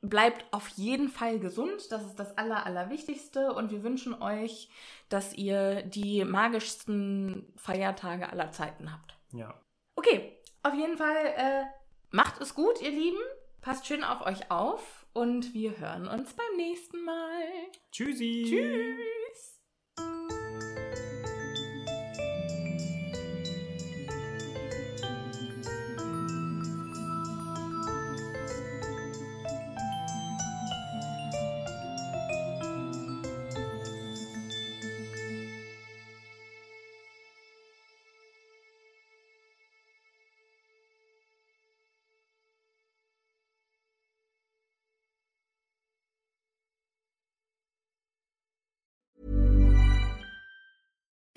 Bleibt auf jeden Fall gesund, das ist das Aller, Allerwichtigste. Und wir wünschen euch, dass ihr die magischsten Feiertage aller Zeiten habt. Ja. Okay, auf jeden Fall äh, macht es gut, ihr Lieben. Passt schön auf euch auf und wir hören uns beim nächsten Mal. Tschüssi. Tschüss.